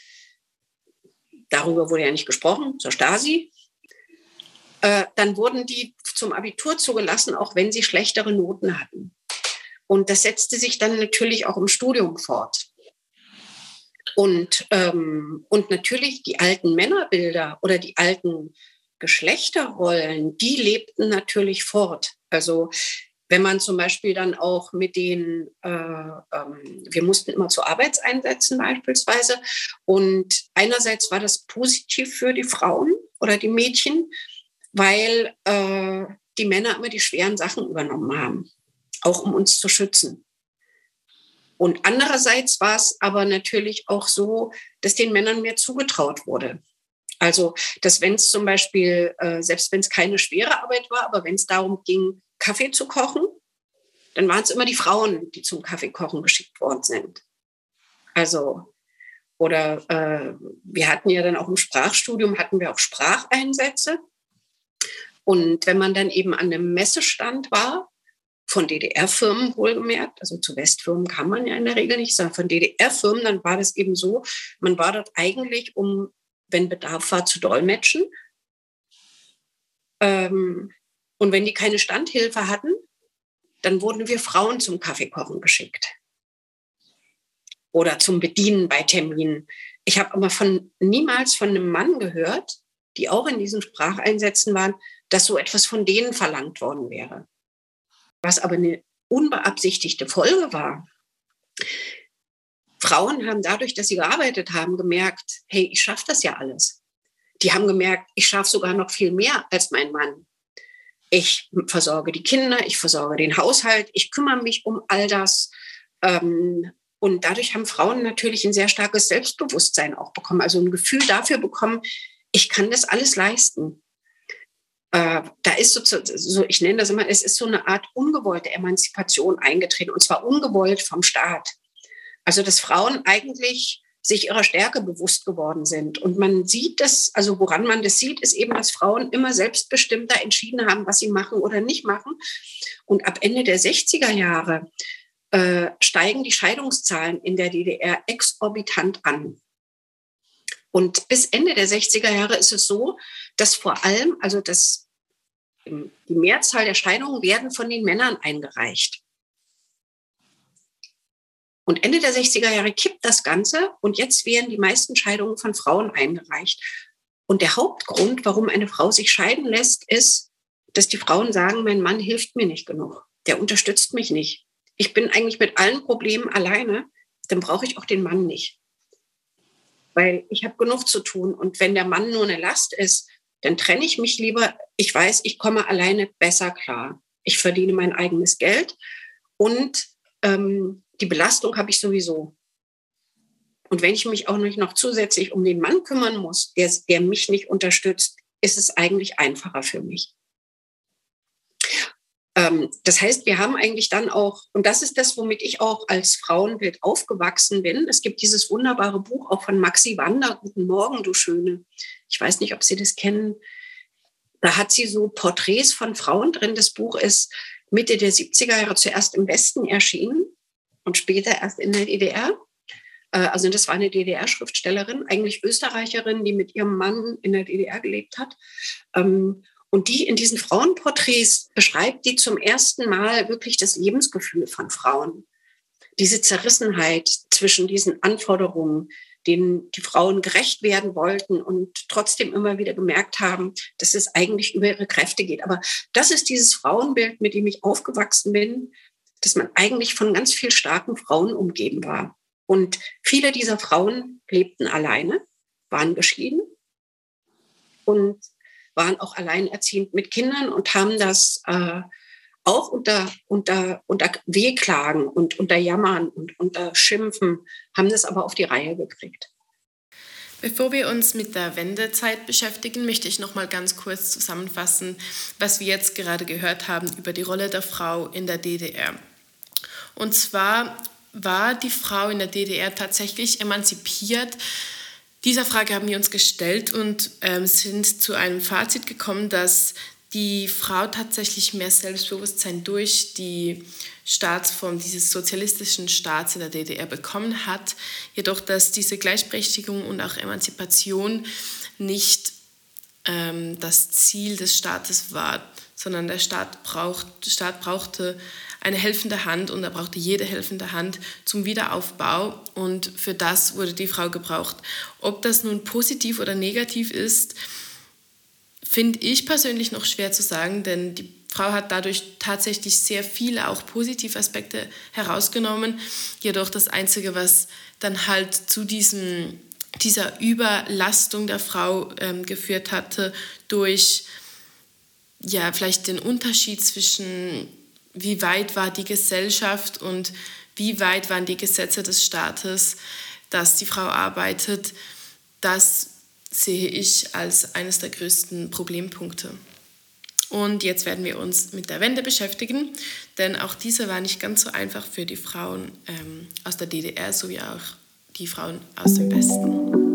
darüber wurde ja nicht gesprochen, zur Stasi, äh, dann wurden die zum Abitur zugelassen, auch wenn sie schlechtere Noten hatten. Und das setzte sich dann natürlich auch im Studium fort. Und, ähm, und natürlich die alten Männerbilder oder die alten Geschlechterrollen, die lebten natürlich fort. Also wenn man zum Beispiel dann auch mit den, äh, ähm, wir mussten immer zu Arbeitseinsätzen beispielsweise. Und einerseits war das positiv für die Frauen oder die Mädchen, weil äh, die Männer immer die schweren Sachen übernommen haben, auch um uns zu schützen. Und andererseits war es aber natürlich auch so, dass den Männern mehr zugetraut wurde. Also, dass wenn es zum Beispiel, äh, selbst wenn es keine schwere Arbeit war, aber wenn es darum ging, Kaffee zu kochen, dann waren es immer die Frauen, die zum Kaffeekochen geschickt worden sind. Also, oder äh, wir hatten ja dann auch im Sprachstudium, hatten wir auch Spracheinsätze. Und wenn man dann eben an einem Messestand war, von DDR-Firmen wohlgemerkt, also zu Westfirmen kann man ja in der Regel nicht, sondern von DDR-Firmen, dann war das eben so, man war dort eigentlich, um, wenn Bedarf war, zu dolmetschen. Ähm, und wenn die keine Standhilfe hatten, dann wurden wir Frauen zum Kaffeekochen geschickt. Oder zum Bedienen bei Terminen. Ich habe aber von niemals von einem Mann gehört, die auch in diesen Spracheinsätzen waren, dass so etwas von denen verlangt worden wäre. Was aber eine unbeabsichtigte Folge war. Frauen haben dadurch, dass sie gearbeitet haben, gemerkt, hey, ich schaffe das ja alles. Die haben gemerkt, ich schaffe sogar noch viel mehr als mein Mann. Ich versorge die Kinder, ich versorge den Haushalt, ich kümmere mich um all das. Ähm, und dadurch haben Frauen natürlich ein sehr starkes Selbstbewusstsein auch bekommen, also ein Gefühl dafür bekommen, ich kann das alles leisten äh, da ist so, so, ich nenne das immer, es ist so eine Art ungewollte Emanzipation eingetreten und zwar ungewollt vom Staat. Also dass Frauen eigentlich sich ihrer Stärke bewusst geworden sind. Und man sieht das, also woran man das sieht, ist eben, dass Frauen immer selbstbestimmter entschieden haben, was sie machen oder nicht machen. Und ab Ende der 60er Jahre äh, steigen die Scheidungszahlen in der DDR exorbitant an. Und bis Ende der 60er Jahre ist es so, dass vor allem, also das, die Mehrzahl der Scheidungen werden von den Männern eingereicht. Und Ende der 60er Jahre kippt das Ganze und jetzt werden die meisten Scheidungen von Frauen eingereicht. Und der Hauptgrund, warum eine Frau sich scheiden lässt, ist, dass die Frauen sagen, mein Mann hilft mir nicht genug. Der unterstützt mich nicht. Ich bin eigentlich mit allen Problemen alleine, dann brauche ich auch den Mann nicht weil ich habe genug zu tun. Und wenn der Mann nur eine Last ist, dann trenne ich mich lieber. Ich weiß, ich komme alleine besser klar. Ich verdiene mein eigenes Geld und ähm, die Belastung habe ich sowieso. Und wenn ich mich auch nicht noch zusätzlich um den Mann kümmern muss, der, der mich nicht unterstützt, ist es eigentlich einfacher für mich. Ähm, das heißt, wir haben eigentlich dann auch, und das ist das, womit ich auch als Frauenbild aufgewachsen bin. Es gibt dieses wunderbare Buch auch von Maxi Wander, Guten Morgen, du Schöne. Ich weiß nicht, ob Sie das kennen. Da hat sie so Porträts von Frauen drin. Das Buch ist Mitte der 70er Jahre zuerst im Westen erschienen und später erst in der DDR. Äh, also das war eine DDR-Schriftstellerin, eigentlich Österreicherin, die mit ihrem Mann in der DDR gelebt hat. Und die in diesen Frauenporträts beschreibt die zum ersten Mal wirklich das Lebensgefühl von Frauen. Diese Zerrissenheit zwischen diesen Anforderungen, denen die Frauen gerecht werden wollten und trotzdem immer wieder gemerkt haben, dass es eigentlich über ihre Kräfte geht. Aber das ist dieses Frauenbild, mit dem ich aufgewachsen bin, dass man eigentlich von ganz viel starken Frauen umgeben war. Und viele dieser Frauen lebten alleine, waren geschieden und waren auch alleinerziehend mit Kindern und haben das äh, auch unter, unter, unter Wehklagen und unter Jammern und unter Schimpfen, haben das aber auf die Reihe gekriegt. Bevor wir uns mit der Wendezeit beschäftigen, möchte ich noch mal ganz kurz zusammenfassen, was wir jetzt gerade gehört haben über die Rolle der Frau in der DDR. Und zwar war die Frau in der DDR tatsächlich emanzipiert. Dieser Frage haben wir uns gestellt und ähm, sind zu einem Fazit gekommen, dass die Frau tatsächlich mehr Selbstbewusstsein durch die Staatsform dieses sozialistischen Staats in der DDR bekommen hat, jedoch dass diese Gleichberechtigung und auch Emanzipation nicht ähm, das Ziel des Staates war, sondern der Staat, braucht, Staat brauchte eine helfende Hand und er brauchte jede helfende Hand zum Wiederaufbau und für das wurde die Frau gebraucht. Ob das nun positiv oder negativ ist, finde ich persönlich noch schwer zu sagen, denn die Frau hat dadurch tatsächlich sehr viele auch positive Aspekte herausgenommen. Jedoch das Einzige, was dann halt zu diesem, dieser Überlastung der Frau ähm, geführt hatte, durch ja, vielleicht den Unterschied zwischen wie weit war die Gesellschaft und wie weit waren die Gesetze des Staates, dass die Frau arbeitet, das sehe ich als eines der größten Problempunkte. Und jetzt werden wir uns mit der Wende beschäftigen, denn auch diese war nicht ganz so einfach für die Frauen ähm, aus der DDR sowie auch die Frauen aus dem Westen.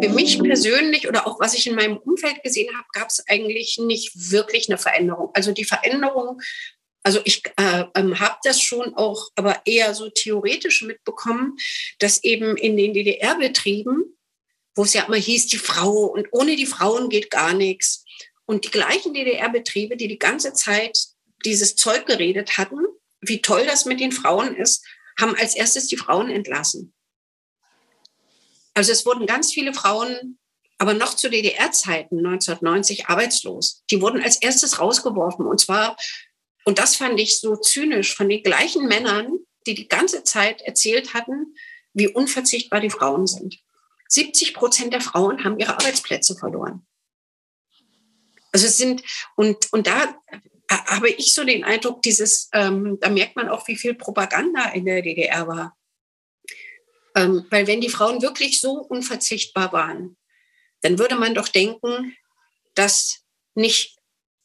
Für mich persönlich oder auch was ich in meinem Umfeld gesehen habe, gab es eigentlich nicht wirklich eine Veränderung. Also die Veränderung also ich äh, ähm, habe das schon auch, aber eher so theoretisch mitbekommen, dass eben in den DDR-Betrieben, wo es ja immer hieß, die Frau und ohne die Frauen geht gar nichts. Und die gleichen DDR-Betriebe, die die ganze Zeit dieses Zeug geredet hatten, wie toll das mit den Frauen ist, haben als erstes die Frauen entlassen. Also es wurden ganz viele Frauen, aber noch zu DDR-Zeiten 1990 arbeitslos. Die wurden als erstes rausgeworfen und zwar und das fand ich so zynisch von den gleichen Männern, die die ganze Zeit erzählt hatten, wie unverzichtbar die Frauen sind. 70 Prozent der Frauen haben ihre Arbeitsplätze verloren. Also es sind, und, und da habe ich so den Eindruck, dieses, ähm, da merkt man auch, wie viel Propaganda in der DDR war. Ähm, weil wenn die Frauen wirklich so unverzichtbar waren, dann würde man doch denken, dass nicht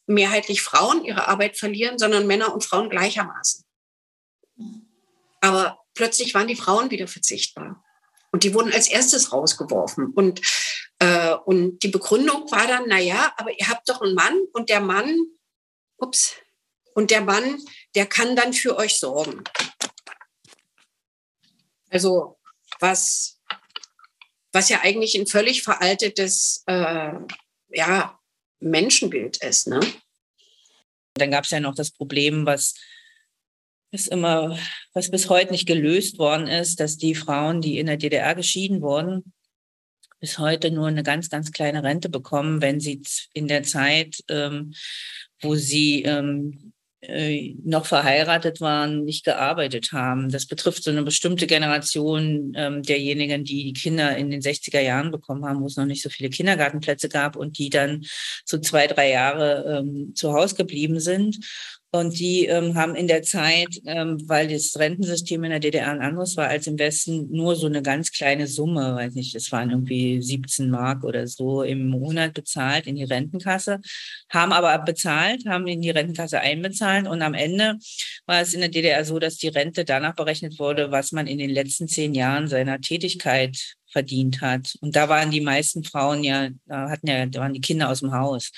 mehrheitlich Frauen ihre Arbeit verlieren, sondern Männer und Frauen gleichermaßen. Aber plötzlich waren die Frauen wieder verzichtbar. Und die wurden als erstes rausgeworfen. Und, äh, und die Begründung war dann, na ja, aber ihr habt doch einen Mann und der Mann, ups, und der Mann, der kann dann für euch sorgen. Also was, was ja eigentlich ein völlig veraltetes äh, ja, Menschenbild ist. Ne? Dann gab es ja noch das Problem, was ist immer, was bis heute nicht gelöst worden ist, dass die Frauen, die in der DDR geschieden wurden, bis heute nur eine ganz, ganz kleine Rente bekommen, wenn sie in der Zeit, ähm, wo sie ähm, äh, noch verheiratet waren, nicht gearbeitet haben. Das betrifft so eine bestimmte Generation ähm, derjenigen, die die Kinder in den 60er Jahren bekommen haben, wo es noch nicht so viele Kindergartenplätze gab und die dann so zwei, drei Jahre ähm, zu Hause geblieben sind und die ähm, haben in der Zeit, ähm, weil das Rentensystem in der DDR ein anderes war als im Westen, nur so eine ganz kleine Summe, weiß nicht, das waren irgendwie 17 Mark oder so im Monat bezahlt in die Rentenkasse, haben aber bezahlt, haben in die Rentenkasse einbezahlt und am Ende war es in der DDR so, dass die Rente danach berechnet wurde, was man in den letzten zehn Jahren seiner Tätigkeit verdient hat. Und da waren die meisten Frauen ja, da hatten ja, da waren die Kinder aus dem Haus.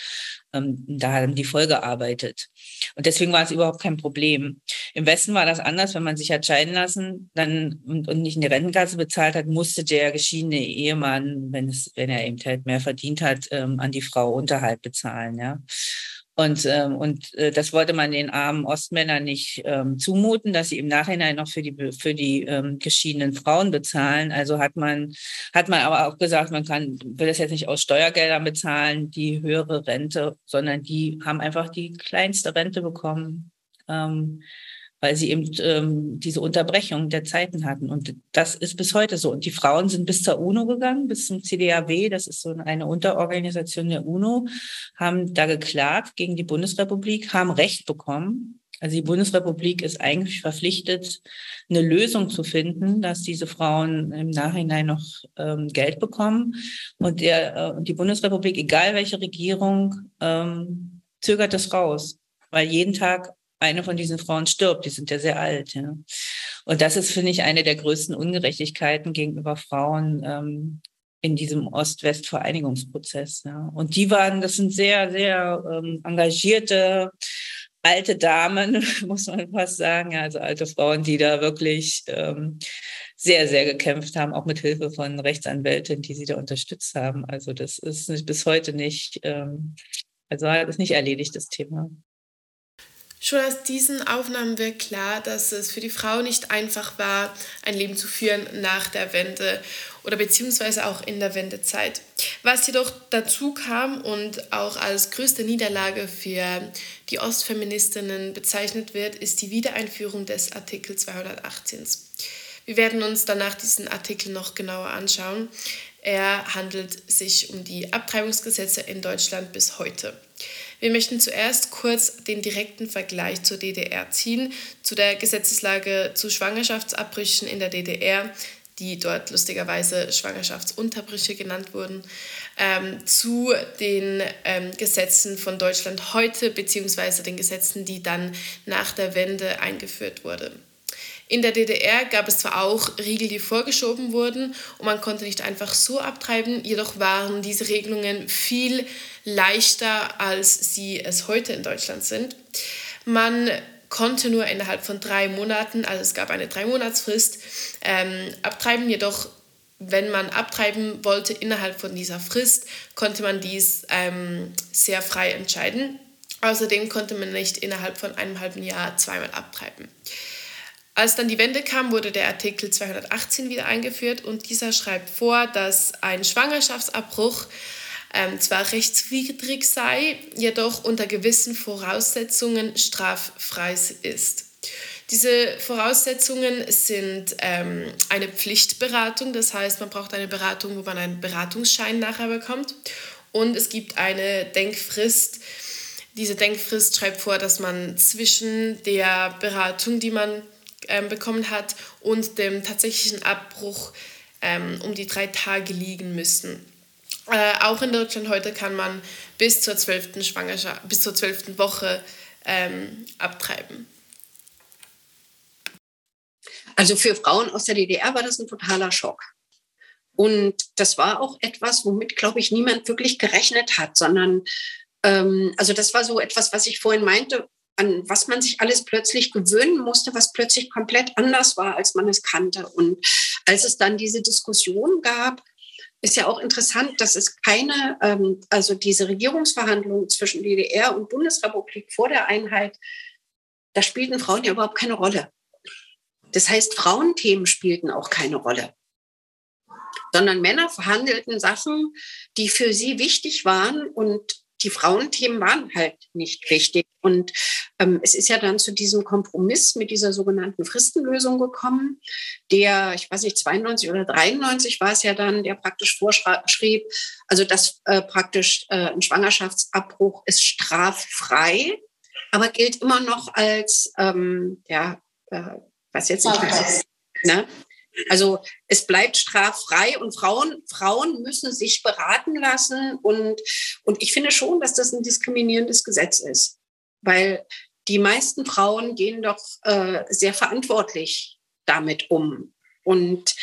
Ähm, da haben die voll gearbeitet. Und deswegen war es überhaupt kein Problem. Im Westen war das anders, wenn man sich hat scheiden lassen dann, und, und nicht in die Rentenkasse bezahlt hat, musste der geschiedene Ehemann, wenn es, wenn er eben halt mehr verdient hat, ähm, an die Frau Unterhalt bezahlen, ja. Und, ähm, und äh, das wollte man den armen Ostmännern nicht ähm, zumuten, dass sie im Nachhinein noch für die, für die ähm, geschiedenen Frauen bezahlen. Also hat man, hat man aber auch gesagt, man kann, will das jetzt nicht aus Steuergeldern bezahlen, die höhere Rente, sondern die haben einfach die kleinste Rente bekommen. Ähm, weil sie eben ähm, diese Unterbrechung der Zeiten hatten. Und das ist bis heute so. Und die Frauen sind bis zur UNO gegangen, bis zum CDAW, das ist so eine Unterorganisation der UNO, haben da geklagt gegen die Bundesrepublik, haben Recht bekommen. Also die Bundesrepublik ist eigentlich verpflichtet, eine Lösung zu finden, dass diese Frauen im Nachhinein noch ähm, Geld bekommen. Und der, äh, die Bundesrepublik, egal welche Regierung, ähm, zögert das raus, weil jeden Tag eine von diesen Frauen stirbt. Die sind ja sehr alt. Ja. Und das ist, finde ich, eine der größten Ungerechtigkeiten gegenüber Frauen ähm, in diesem Ost-West-Vereinigungsprozess. Ja. Und die waren, das sind sehr, sehr ähm, engagierte alte Damen, muss man fast sagen, also alte Frauen, die da wirklich ähm, sehr, sehr gekämpft haben, auch mit Hilfe von Rechtsanwälten, die sie da unterstützt haben. Also das ist bis heute nicht, ähm, also das ist nicht erledigt, das Thema. Schon aus diesen Aufnahmen wird klar, dass es für die Frau nicht einfach war, ein Leben zu führen nach der Wende oder beziehungsweise auch in der Wendezeit. Was jedoch dazu kam und auch als größte Niederlage für die Ostfeministinnen bezeichnet wird, ist die Wiedereinführung des Artikel 218. Wir werden uns danach diesen Artikel noch genauer anschauen. Er handelt sich um die Abtreibungsgesetze in Deutschland bis heute. Wir möchten zuerst kurz den direkten Vergleich zur DDR ziehen, zu der Gesetzeslage zu Schwangerschaftsabbrüchen in der DDR, die dort lustigerweise Schwangerschaftsunterbrüche genannt wurden, ähm, zu den ähm, Gesetzen von Deutschland heute beziehungsweise den Gesetzen, die dann nach der Wende eingeführt wurden. In der DDR gab es zwar auch Riegel, die vorgeschoben wurden und man konnte nicht einfach so abtreiben, jedoch waren diese Regelungen viel leichter, als sie es heute in Deutschland sind. Man konnte nur innerhalb von drei Monaten, also es gab eine Drei-Monats-Frist, ähm, abtreiben, jedoch wenn man abtreiben wollte innerhalb von dieser Frist, konnte man dies ähm, sehr frei entscheiden. Außerdem konnte man nicht innerhalb von einem halben Jahr zweimal abtreiben. Als dann die Wende kam, wurde der Artikel 218 wieder eingeführt und dieser schreibt vor, dass ein Schwangerschaftsabbruch ähm, zwar rechtswidrig sei, jedoch unter gewissen Voraussetzungen straffrei ist. Diese Voraussetzungen sind ähm, eine Pflichtberatung, das heißt, man braucht eine Beratung, wo man einen Beratungsschein nachher bekommt. Und es gibt eine Denkfrist. Diese Denkfrist schreibt vor, dass man zwischen der Beratung, die man ähm, bekommen hat und dem tatsächlichen Abbruch ähm, um die drei Tage liegen müssen. Äh, auch in Deutschland heute kann man bis zur zwölften Schwangerschaft, bis zur zwölften Woche ähm, abtreiben. Also für Frauen aus der DDR war das ein totaler Schock. Und das war auch etwas, womit, glaube ich, niemand wirklich gerechnet hat, sondern ähm, also das war so etwas, was ich vorhin meinte, an was man sich alles plötzlich gewöhnen musste, was plötzlich komplett anders war, als man es kannte. Und als es dann diese Diskussion gab, ist ja auch interessant, dass es keine, ähm, also diese Regierungsverhandlungen zwischen DDR und Bundesrepublik vor der Einheit, da spielten Frauen ja überhaupt keine Rolle. Das heißt, Frauenthemen spielten auch keine Rolle, sondern Männer verhandelten Sachen, die für sie wichtig waren und die Frauenthemen waren halt nicht wichtig. Und ähm, es ist ja dann zu diesem Kompromiss mit dieser sogenannten Fristenlösung gekommen, der, ich weiß nicht, 92 oder 93 war es ja dann, der praktisch vorschrieb, also dass äh, praktisch äh, ein Schwangerschaftsabbruch ist straffrei, aber gilt immer noch als, ähm, ja, äh, was jetzt nicht, ne? Also es bleibt straffrei und Frauen, Frauen müssen sich beraten lassen. Und, und ich finde schon, dass das ein diskriminierendes Gesetz ist, weil die meisten Frauen gehen doch äh, sehr verantwortlich damit um. Und,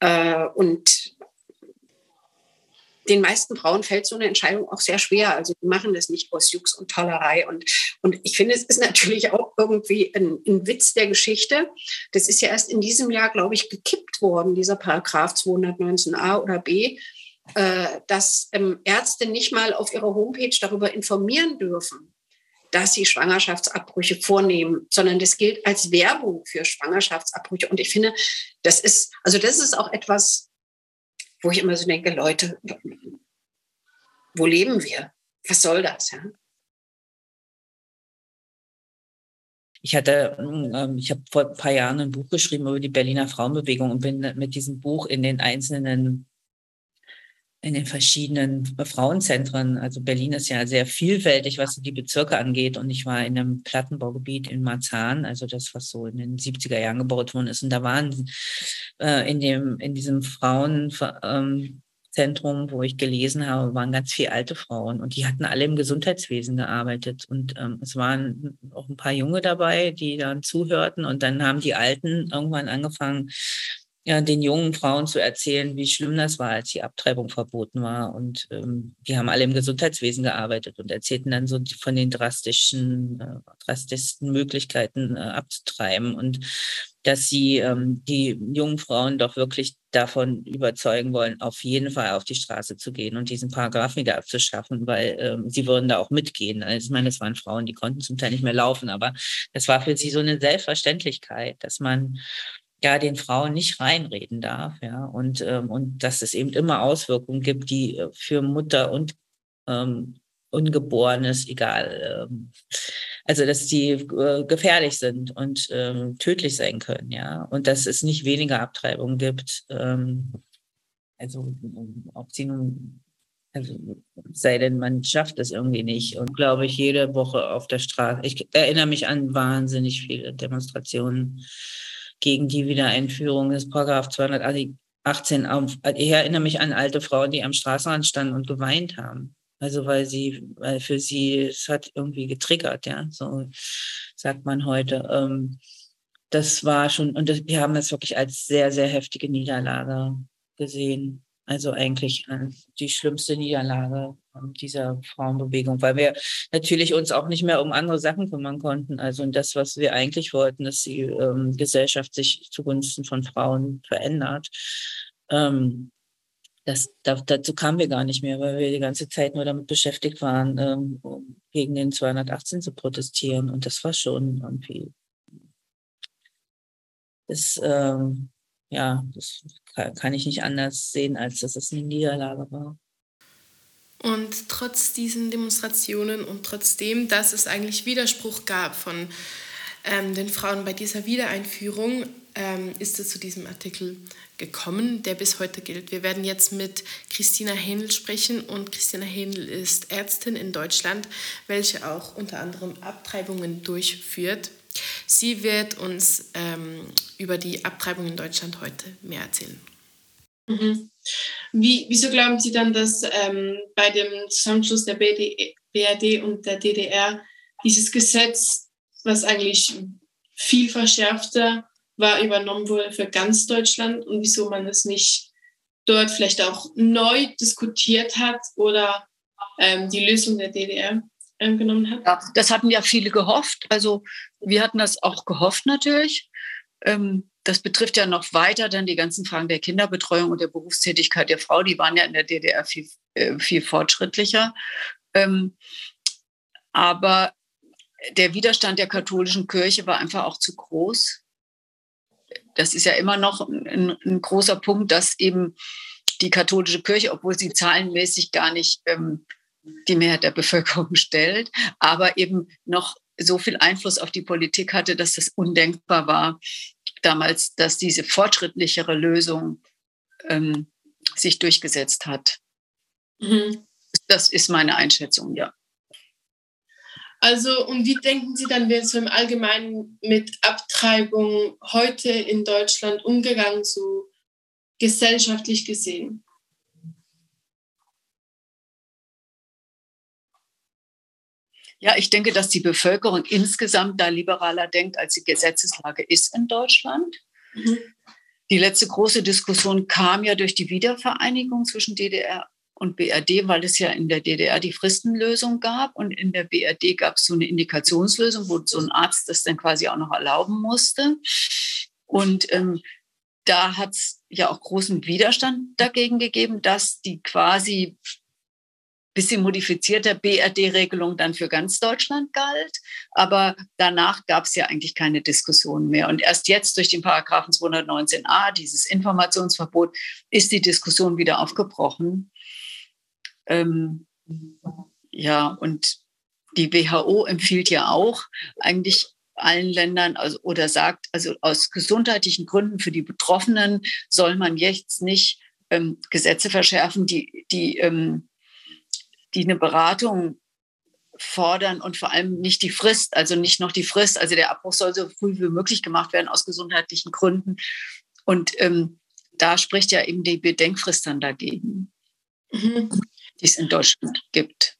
äh, und den meisten Frauen fällt so eine Entscheidung auch sehr schwer. Also die machen das nicht aus Jux und Tollerei. Und, und ich finde, es ist natürlich auch irgendwie ein, ein Witz der Geschichte. Das ist ja erst in diesem Jahr, glaube ich, gekippt worden, dieser Paragraph 219a oder b, äh, dass ähm, Ärzte nicht mal auf ihrer Homepage darüber informieren dürfen, dass sie Schwangerschaftsabbrüche vornehmen, sondern das gilt als Werbung für Schwangerschaftsabbrüche. Und ich finde, das ist, also das ist auch etwas, wo ich immer so denke, Leute, wo leben wir? Was soll das? Ja? Ich hatte, ähm, ich habe vor ein paar Jahren ein Buch geschrieben über die Berliner Frauenbewegung und bin mit diesem Buch in den einzelnen in den verschiedenen Frauenzentren. Also Berlin ist ja sehr vielfältig, was die Bezirke angeht. Und ich war in einem Plattenbaugebiet in Marzahn, also das, was so in den 70er Jahren gebaut worden ist. Und da waren äh, in dem, in diesem Frauenzentrum, ähm, wo ich gelesen habe, waren ganz viele alte Frauen und die hatten alle im Gesundheitswesen gearbeitet. Und ähm, es waren auch ein paar Junge dabei, die dann zuhörten. Und dann haben die Alten irgendwann angefangen, ja, den jungen Frauen zu erzählen, wie schlimm das war, als die Abtreibung verboten war. Und ähm, die haben alle im Gesundheitswesen gearbeitet und erzählten dann so von den drastischen, äh, drastischsten Möglichkeiten äh, abzutreiben und dass sie ähm, die jungen Frauen doch wirklich davon überzeugen wollen, auf jeden Fall auf die Straße zu gehen und diesen Paragraph wieder abzuschaffen, weil ähm, sie würden da auch mitgehen. Also ich meine, es waren Frauen, die konnten zum Teil nicht mehr laufen, aber das war für sie so eine Selbstverständlichkeit, dass man ja den Frauen nicht reinreden darf, ja, und, ähm, und dass es eben immer Auswirkungen gibt, die äh, für Mutter und ähm, Ungeborenes, egal, ähm, also dass die äh, gefährlich sind und ähm, tödlich sein können, ja, und dass es nicht weniger Abtreibungen gibt, ähm, also ob sie nun also sei denn, man schafft es irgendwie nicht. Und glaube ich, jede Woche auf der Straße. Ich erinnere mich an wahnsinnig viele Demonstrationen gegen die Wiedereinführung des Paragraph 218 auf. Ich erinnere mich an alte Frauen, die am Straßenrand standen und geweint haben. Also weil sie, weil für sie, es hat irgendwie getriggert, ja, so sagt man heute. Ähm, das war schon, und wir haben das wirklich als sehr, sehr heftige Niederlage gesehen. Also eigentlich äh, die schlimmste Niederlage dieser Frauenbewegung, weil wir natürlich uns auch nicht mehr um andere Sachen kümmern konnten. Also das, was wir eigentlich wollten, dass die ähm, Gesellschaft sich zugunsten von Frauen verändert. Ähm, das, da, dazu kamen wir gar nicht mehr, weil wir die ganze Zeit nur damit beschäftigt waren, ähm, gegen den 218 zu protestieren. Und das war schon irgendwie. Das, ähm, ja, das kann ich nicht anders sehen, als dass es eine Niederlage war. Und trotz diesen Demonstrationen und trotzdem, dass es eigentlich Widerspruch gab von ähm, den Frauen bei dieser Wiedereinführung, ähm, ist es zu diesem Artikel gekommen, der bis heute gilt. Wir werden jetzt mit Christina Händel sprechen und Christina Händel ist Ärztin in Deutschland, welche auch unter anderem Abtreibungen durchführt. Sie wird uns ähm, über die Abtreibung in Deutschland heute mehr erzählen. Mhm. Wie, wieso glauben Sie dann, dass ähm, bei dem Zusammenschluss der BD, BRD und der DDR dieses Gesetz, was eigentlich viel verschärfter war, übernommen wurde für ganz Deutschland und wieso man es nicht dort vielleicht auch neu diskutiert hat oder ähm, die Lösung der DDR ähm, genommen hat? Ja, das hatten ja viele gehofft. Also wir hatten das auch gehofft natürlich. Ähm, das betrifft ja noch weiter dann die ganzen Fragen der Kinderbetreuung und der Berufstätigkeit der Frau. Die waren ja in der DDR viel, äh, viel fortschrittlicher. Ähm, aber der Widerstand der katholischen Kirche war einfach auch zu groß. Das ist ja immer noch ein, ein großer Punkt, dass eben die katholische Kirche, obwohl sie zahlenmäßig gar nicht ähm, die Mehrheit der Bevölkerung stellt, aber eben noch so viel Einfluss auf die Politik hatte, dass das undenkbar war, damals, dass diese fortschrittlichere Lösung ähm, sich durchgesetzt hat. Mhm. Das ist meine Einschätzung, ja. Also, und wie denken Sie dann, wird so im Allgemeinen mit Abtreibung heute in Deutschland umgegangen, so gesellschaftlich gesehen? Ja, ich denke, dass die Bevölkerung insgesamt da liberaler denkt, als die Gesetzeslage ist in Deutschland. Mhm. Die letzte große Diskussion kam ja durch die Wiedervereinigung zwischen DDR und BRD, weil es ja in der DDR die Fristenlösung gab und in der BRD gab es so eine Indikationslösung, wo so ein Arzt das dann quasi auch noch erlauben musste. Und ähm, da hat es ja auch großen Widerstand dagegen gegeben, dass die quasi bisschen modifizierte BRD-Regelung dann für ganz Deutschland galt. Aber danach gab es ja eigentlich keine Diskussion mehr. Und erst jetzt durch den Paragraphen 219a, dieses Informationsverbot, ist die Diskussion wieder aufgebrochen. Ähm, ja, und die WHO empfiehlt ja auch eigentlich allen Ländern also, oder sagt, also aus gesundheitlichen Gründen für die Betroffenen soll man jetzt nicht ähm, Gesetze verschärfen, die, die, ähm, die eine Beratung fordern und vor allem nicht die Frist, also nicht noch die Frist, also der Abbruch soll so früh wie möglich gemacht werden aus gesundheitlichen Gründen. Und ähm, da spricht ja eben die Bedenkfrist dann dagegen, mhm. die es in Deutschland gibt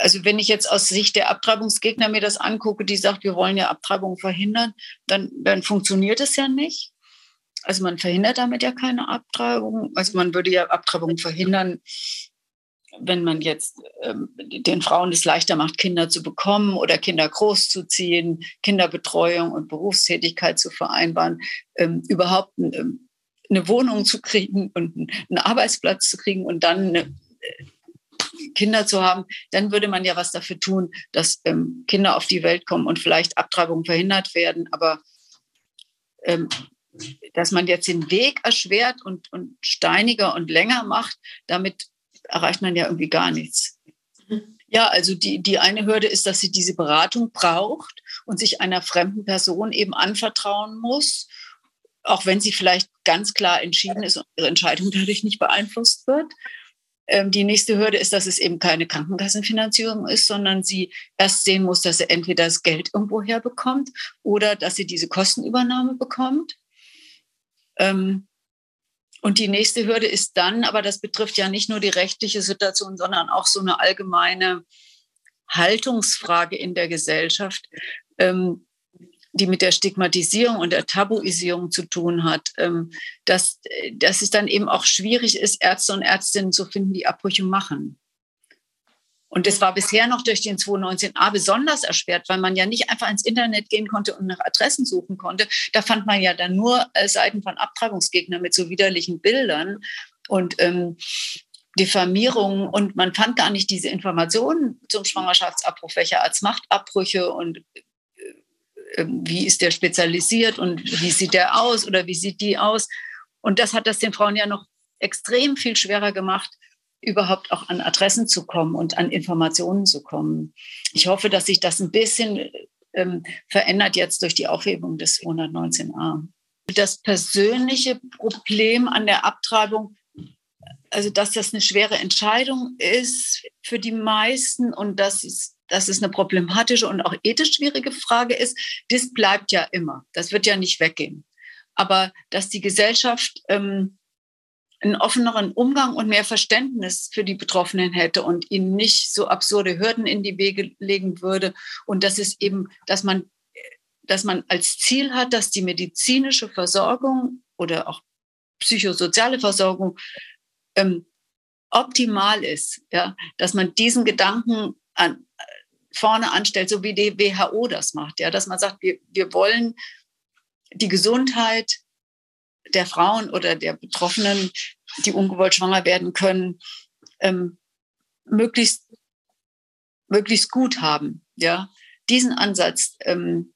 also wenn ich jetzt aus Sicht der Abtreibungsgegner mir das angucke, die sagt, wir wollen ja Abtreibung verhindern, dann, dann funktioniert es ja nicht. Also man verhindert damit ja keine Abtreibung. Also man würde ja Abtreibung verhindern, wenn man jetzt ähm, den Frauen es leichter macht, Kinder zu bekommen oder Kinder großzuziehen, Kinderbetreuung und Berufstätigkeit zu vereinbaren, ähm, überhaupt ähm, eine Wohnung zu kriegen und einen Arbeitsplatz zu kriegen und dann eine, äh, Kinder zu haben, dann würde man ja was dafür tun, dass ähm, Kinder auf die Welt kommen und vielleicht Abtreibungen verhindert werden. Aber ähm, dass man jetzt den Weg erschwert und, und steiniger und länger macht, damit erreicht man ja irgendwie gar nichts. Ja, also die, die eine Hürde ist, dass sie diese Beratung braucht und sich einer fremden Person eben anvertrauen muss, auch wenn sie vielleicht ganz klar entschieden ist und ihre Entscheidung dadurch nicht beeinflusst wird. Ähm, die nächste Hürde ist, dass es eben keine Krankenkassenfinanzierung ist, sondern sie erst sehen muss, dass sie entweder das Geld irgendwo herbekommt oder dass sie diese Kostenübernahme bekommt. Ähm, und die nächste Hürde ist dann, aber das betrifft ja nicht nur die rechtliche Situation, sondern auch so eine allgemeine Haltungsfrage in der Gesellschaft. Ähm, die mit der Stigmatisierung und der Tabuisierung zu tun hat, ähm, dass, dass es dann eben auch schwierig ist, Ärzte und Ärztinnen zu finden, die Abbrüche machen. Und das war bisher noch durch den 219a besonders erschwert, weil man ja nicht einfach ins Internet gehen konnte und nach Adressen suchen konnte. Da fand man ja dann nur äh, Seiten von Abtreibungsgegnern mit so widerlichen Bildern und ähm, Diffamierungen und man fand gar nicht diese Informationen zum Schwangerschaftsabbruch, welcher Arzt macht Abbrüche und ähm, wie ist der spezialisiert und wie sieht der aus oder wie sieht die aus. Und das hat das den Frauen ja noch extrem viel schwerer gemacht, überhaupt auch an Adressen zu kommen und an Informationen zu kommen. Ich hoffe, dass sich das ein bisschen ähm, verändert jetzt durch die Aufhebung des 219a. Das persönliche Problem an der Abtreibung, also dass das eine schwere Entscheidung ist für die meisten und dass es dass es eine problematische und auch ethisch schwierige Frage ist, das bleibt ja immer. Das wird ja nicht weggehen. Aber dass die Gesellschaft ähm, einen offeneren Umgang und mehr Verständnis für die Betroffenen hätte und ihnen nicht so absurde Hürden in die Wege legen würde. Und dass es eben, dass man, dass man als Ziel hat, dass die medizinische Versorgung oder auch psychosoziale Versorgung ähm, optimal ist, ja, dass man diesen Gedanken an, vorne anstellt, so wie die WHO das macht, ja, dass man sagt, wir, wir wollen die Gesundheit der Frauen oder der Betroffenen, die ungewollt schwanger werden können, ähm, möglichst, möglichst gut haben. Ja, diesen Ansatz, ähm,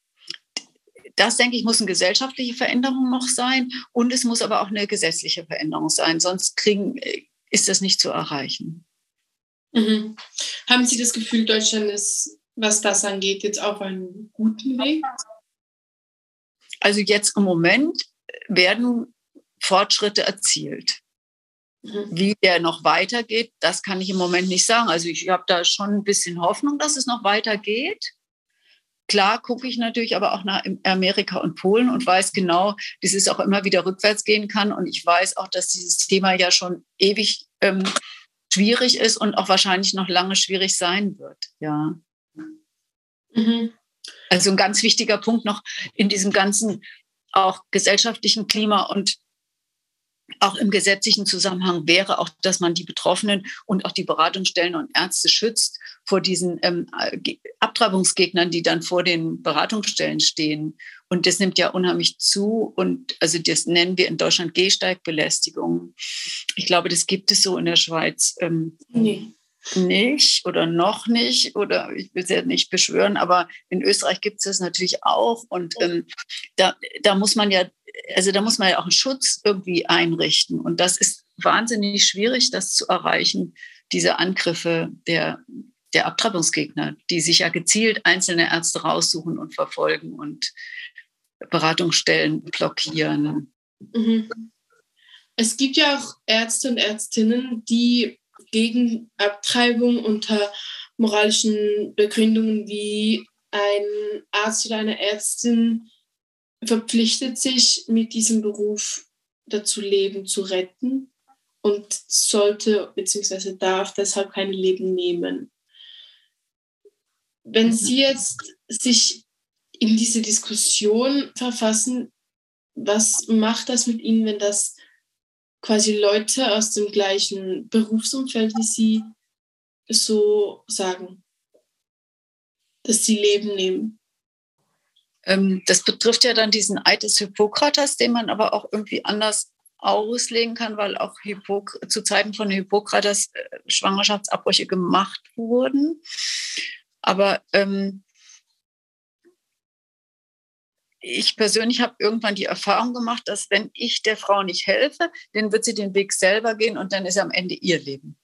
das denke ich, muss eine gesellschaftliche Veränderung noch sein und es muss aber auch eine gesetzliche Veränderung sein, sonst kriegen, äh, ist das nicht zu erreichen. Mhm. Haben Sie das Gefühl, Deutschland ist, was das angeht, jetzt auf einem guten Weg? Also jetzt im Moment werden Fortschritte erzielt. Mhm. Wie der noch weitergeht, das kann ich im Moment nicht sagen. Also ich habe da schon ein bisschen Hoffnung, dass es noch weitergeht. Klar gucke ich natürlich aber auch nach Amerika und Polen und weiß genau, dass es auch immer wieder rückwärts gehen kann. Und ich weiß auch, dass dieses Thema ja schon ewig ähm, schwierig ist und auch wahrscheinlich noch lange schwierig sein wird. Ja. Mhm. Also ein ganz wichtiger Punkt noch in diesem ganzen auch gesellschaftlichen Klima und auch im gesetzlichen Zusammenhang wäre auch, dass man die Betroffenen und auch die Beratungsstellen und Ärzte schützt vor diesen ähm, Abtreibungsgegnern, die dann vor den Beratungsstellen stehen. Und das nimmt ja unheimlich zu. Und also das nennen wir in Deutschland Gehsteigbelästigung. Ich glaube, das gibt es so in der Schweiz ähm, nee. Nicht oder noch nicht. Oder ich will es ja nicht beschwören, aber in Österreich gibt es das natürlich auch. Und ähm, da, da muss man ja also da muss man ja auch einen Schutz irgendwie einrichten. Und das ist wahnsinnig schwierig, das zu erreichen, diese Angriffe der, der Abtreibungsgegner, die sich ja gezielt einzelne Ärzte raussuchen und verfolgen und Beratungsstellen blockieren. Mhm. Es gibt ja auch Ärzte und Ärztinnen, die gegen Abtreibung unter moralischen Begründungen wie ein Arzt oder eine Ärztin verpflichtet sich mit diesem Beruf dazu, Leben zu retten und sollte bzw. darf deshalb kein Leben nehmen. Wenn mhm. Sie jetzt sich in diese Diskussion verfassen, was macht das mit Ihnen, wenn das quasi Leute aus dem gleichen Berufsumfeld wie Sie so sagen, dass sie Leben nehmen? Ähm, das betrifft ja dann diesen Eid des Hippokrates, den man aber auch irgendwie anders auslegen kann, weil auch Hippok zu Zeiten von Hippokrates äh, Schwangerschaftsabbrüche gemacht wurden. Aber ähm, ich persönlich habe irgendwann die Erfahrung gemacht, dass wenn ich der Frau nicht helfe, dann wird sie den Weg selber gehen und dann ist am Ende ihr Leben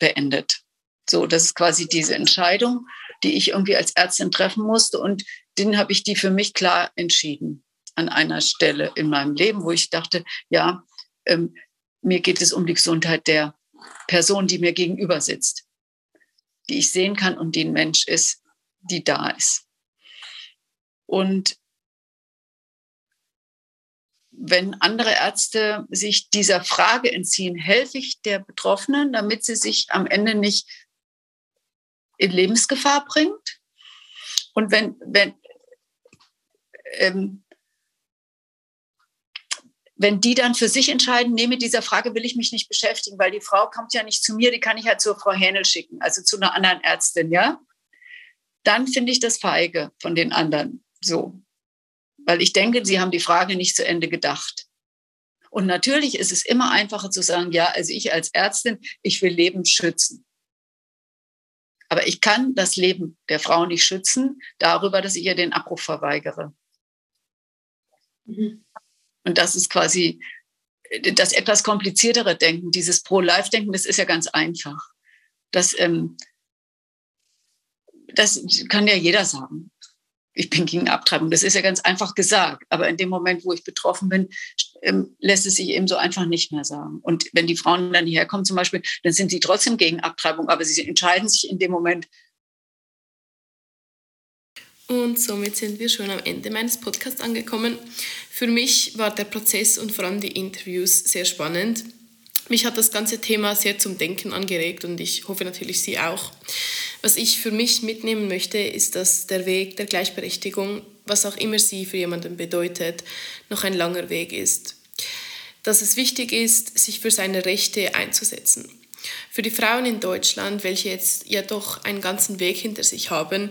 beendet. So, das ist quasi diese Entscheidung, die ich irgendwie als Ärztin treffen musste. Und den habe ich die für mich klar entschieden an einer Stelle in meinem Leben, wo ich dachte, ja, ähm, mir geht es um die Gesundheit der Person, die mir gegenüber sitzt, die ich sehen kann und die ein Mensch ist, die da ist. Und wenn andere Ärzte sich dieser Frage entziehen, helfe ich der Betroffenen, damit sie sich am Ende nicht in Lebensgefahr bringt? Und wenn, wenn, ähm, wenn die dann für sich entscheiden, nee, mit dieser Frage will ich mich nicht beschäftigen, weil die Frau kommt ja nicht zu mir, die kann ich halt zur Frau Hähnel schicken, also zu einer anderen Ärztin, ja, dann finde ich das feige von den anderen so. Weil ich denke, sie haben die Frage nicht zu Ende gedacht. Und natürlich ist es immer einfacher zu sagen, ja, also ich als Ärztin, ich will Leben schützen. Aber ich kann das Leben der Frau nicht schützen darüber, dass ich ihr den Abbruch verweigere. Mhm. Und das ist quasi das etwas kompliziertere Denken. Dieses Pro-Life-Denken, das ist ja ganz einfach. Das, ähm, das kann ja jeder sagen. Ich bin gegen Abtreibung. Das ist ja ganz einfach gesagt. Aber in dem Moment, wo ich betroffen bin, ähm, lässt es sich eben so einfach nicht mehr sagen. Und wenn die Frauen dann hierher kommen zum Beispiel, dann sind sie trotzdem gegen Abtreibung, aber sie entscheiden sich in dem Moment und somit sind wir schon am Ende meines Podcasts angekommen. Für mich war der Prozess und vor allem die Interviews sehr spannend. Mich hat das ganze Thema sehr zum Denken angeregt und ich hoffe natürlich Sie auch. Was ich für mich mitnehmen möchte, ist, dass der Weg der Gleichberechtigung, was auch immer sie für jemanden bedeutet, noch ein langer Weg ist. Dass es wichtig ist, sich für seine Rechte einzusetzen. Für die Frauen in Deutschland, welche jetzt ja doch einen ganzen Weg hinter sich haben,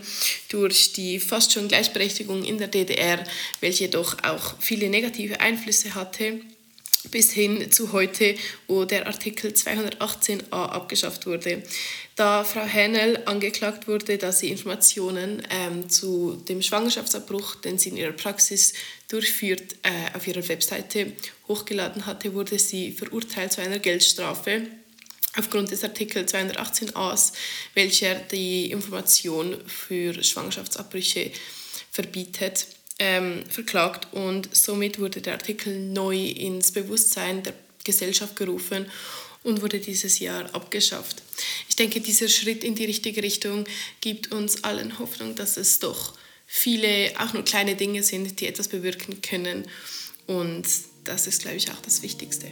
durch die fast schon Gleichberechtigung in der DDR, welche doch auch viele negative Einflüsse hatte, bis hin zu heute, wo der Artikel 218a abgeschafft wurde. Da Frau Hänel angeklagt wurde, dass sie Informationen ähm, zu dem Schwangerschaftsabbruch, den sie in ihrer Praxis durchführt, äh, auf ihrer Webseite hochgeladen hatte, wurde sie verurteilt zu einer Geldstrafe aufgrund des Artikel 218a, welcher die Information für Schwangerschaftsabbrüche verbietet, ähm, verklagt und somit wurde der Artikel neu ins Bewusstsein der Gesellschaft gerufen und wurde dieses Jahr abgeschafft. Ich denke, dieser Schritt in die richtige Richtung gibt uns allen Hoffnung, dass es doch viele, auch nur kleine Dinge sind, die etwas bewirken können und das ist, glaube ich, auch das Wichtigste.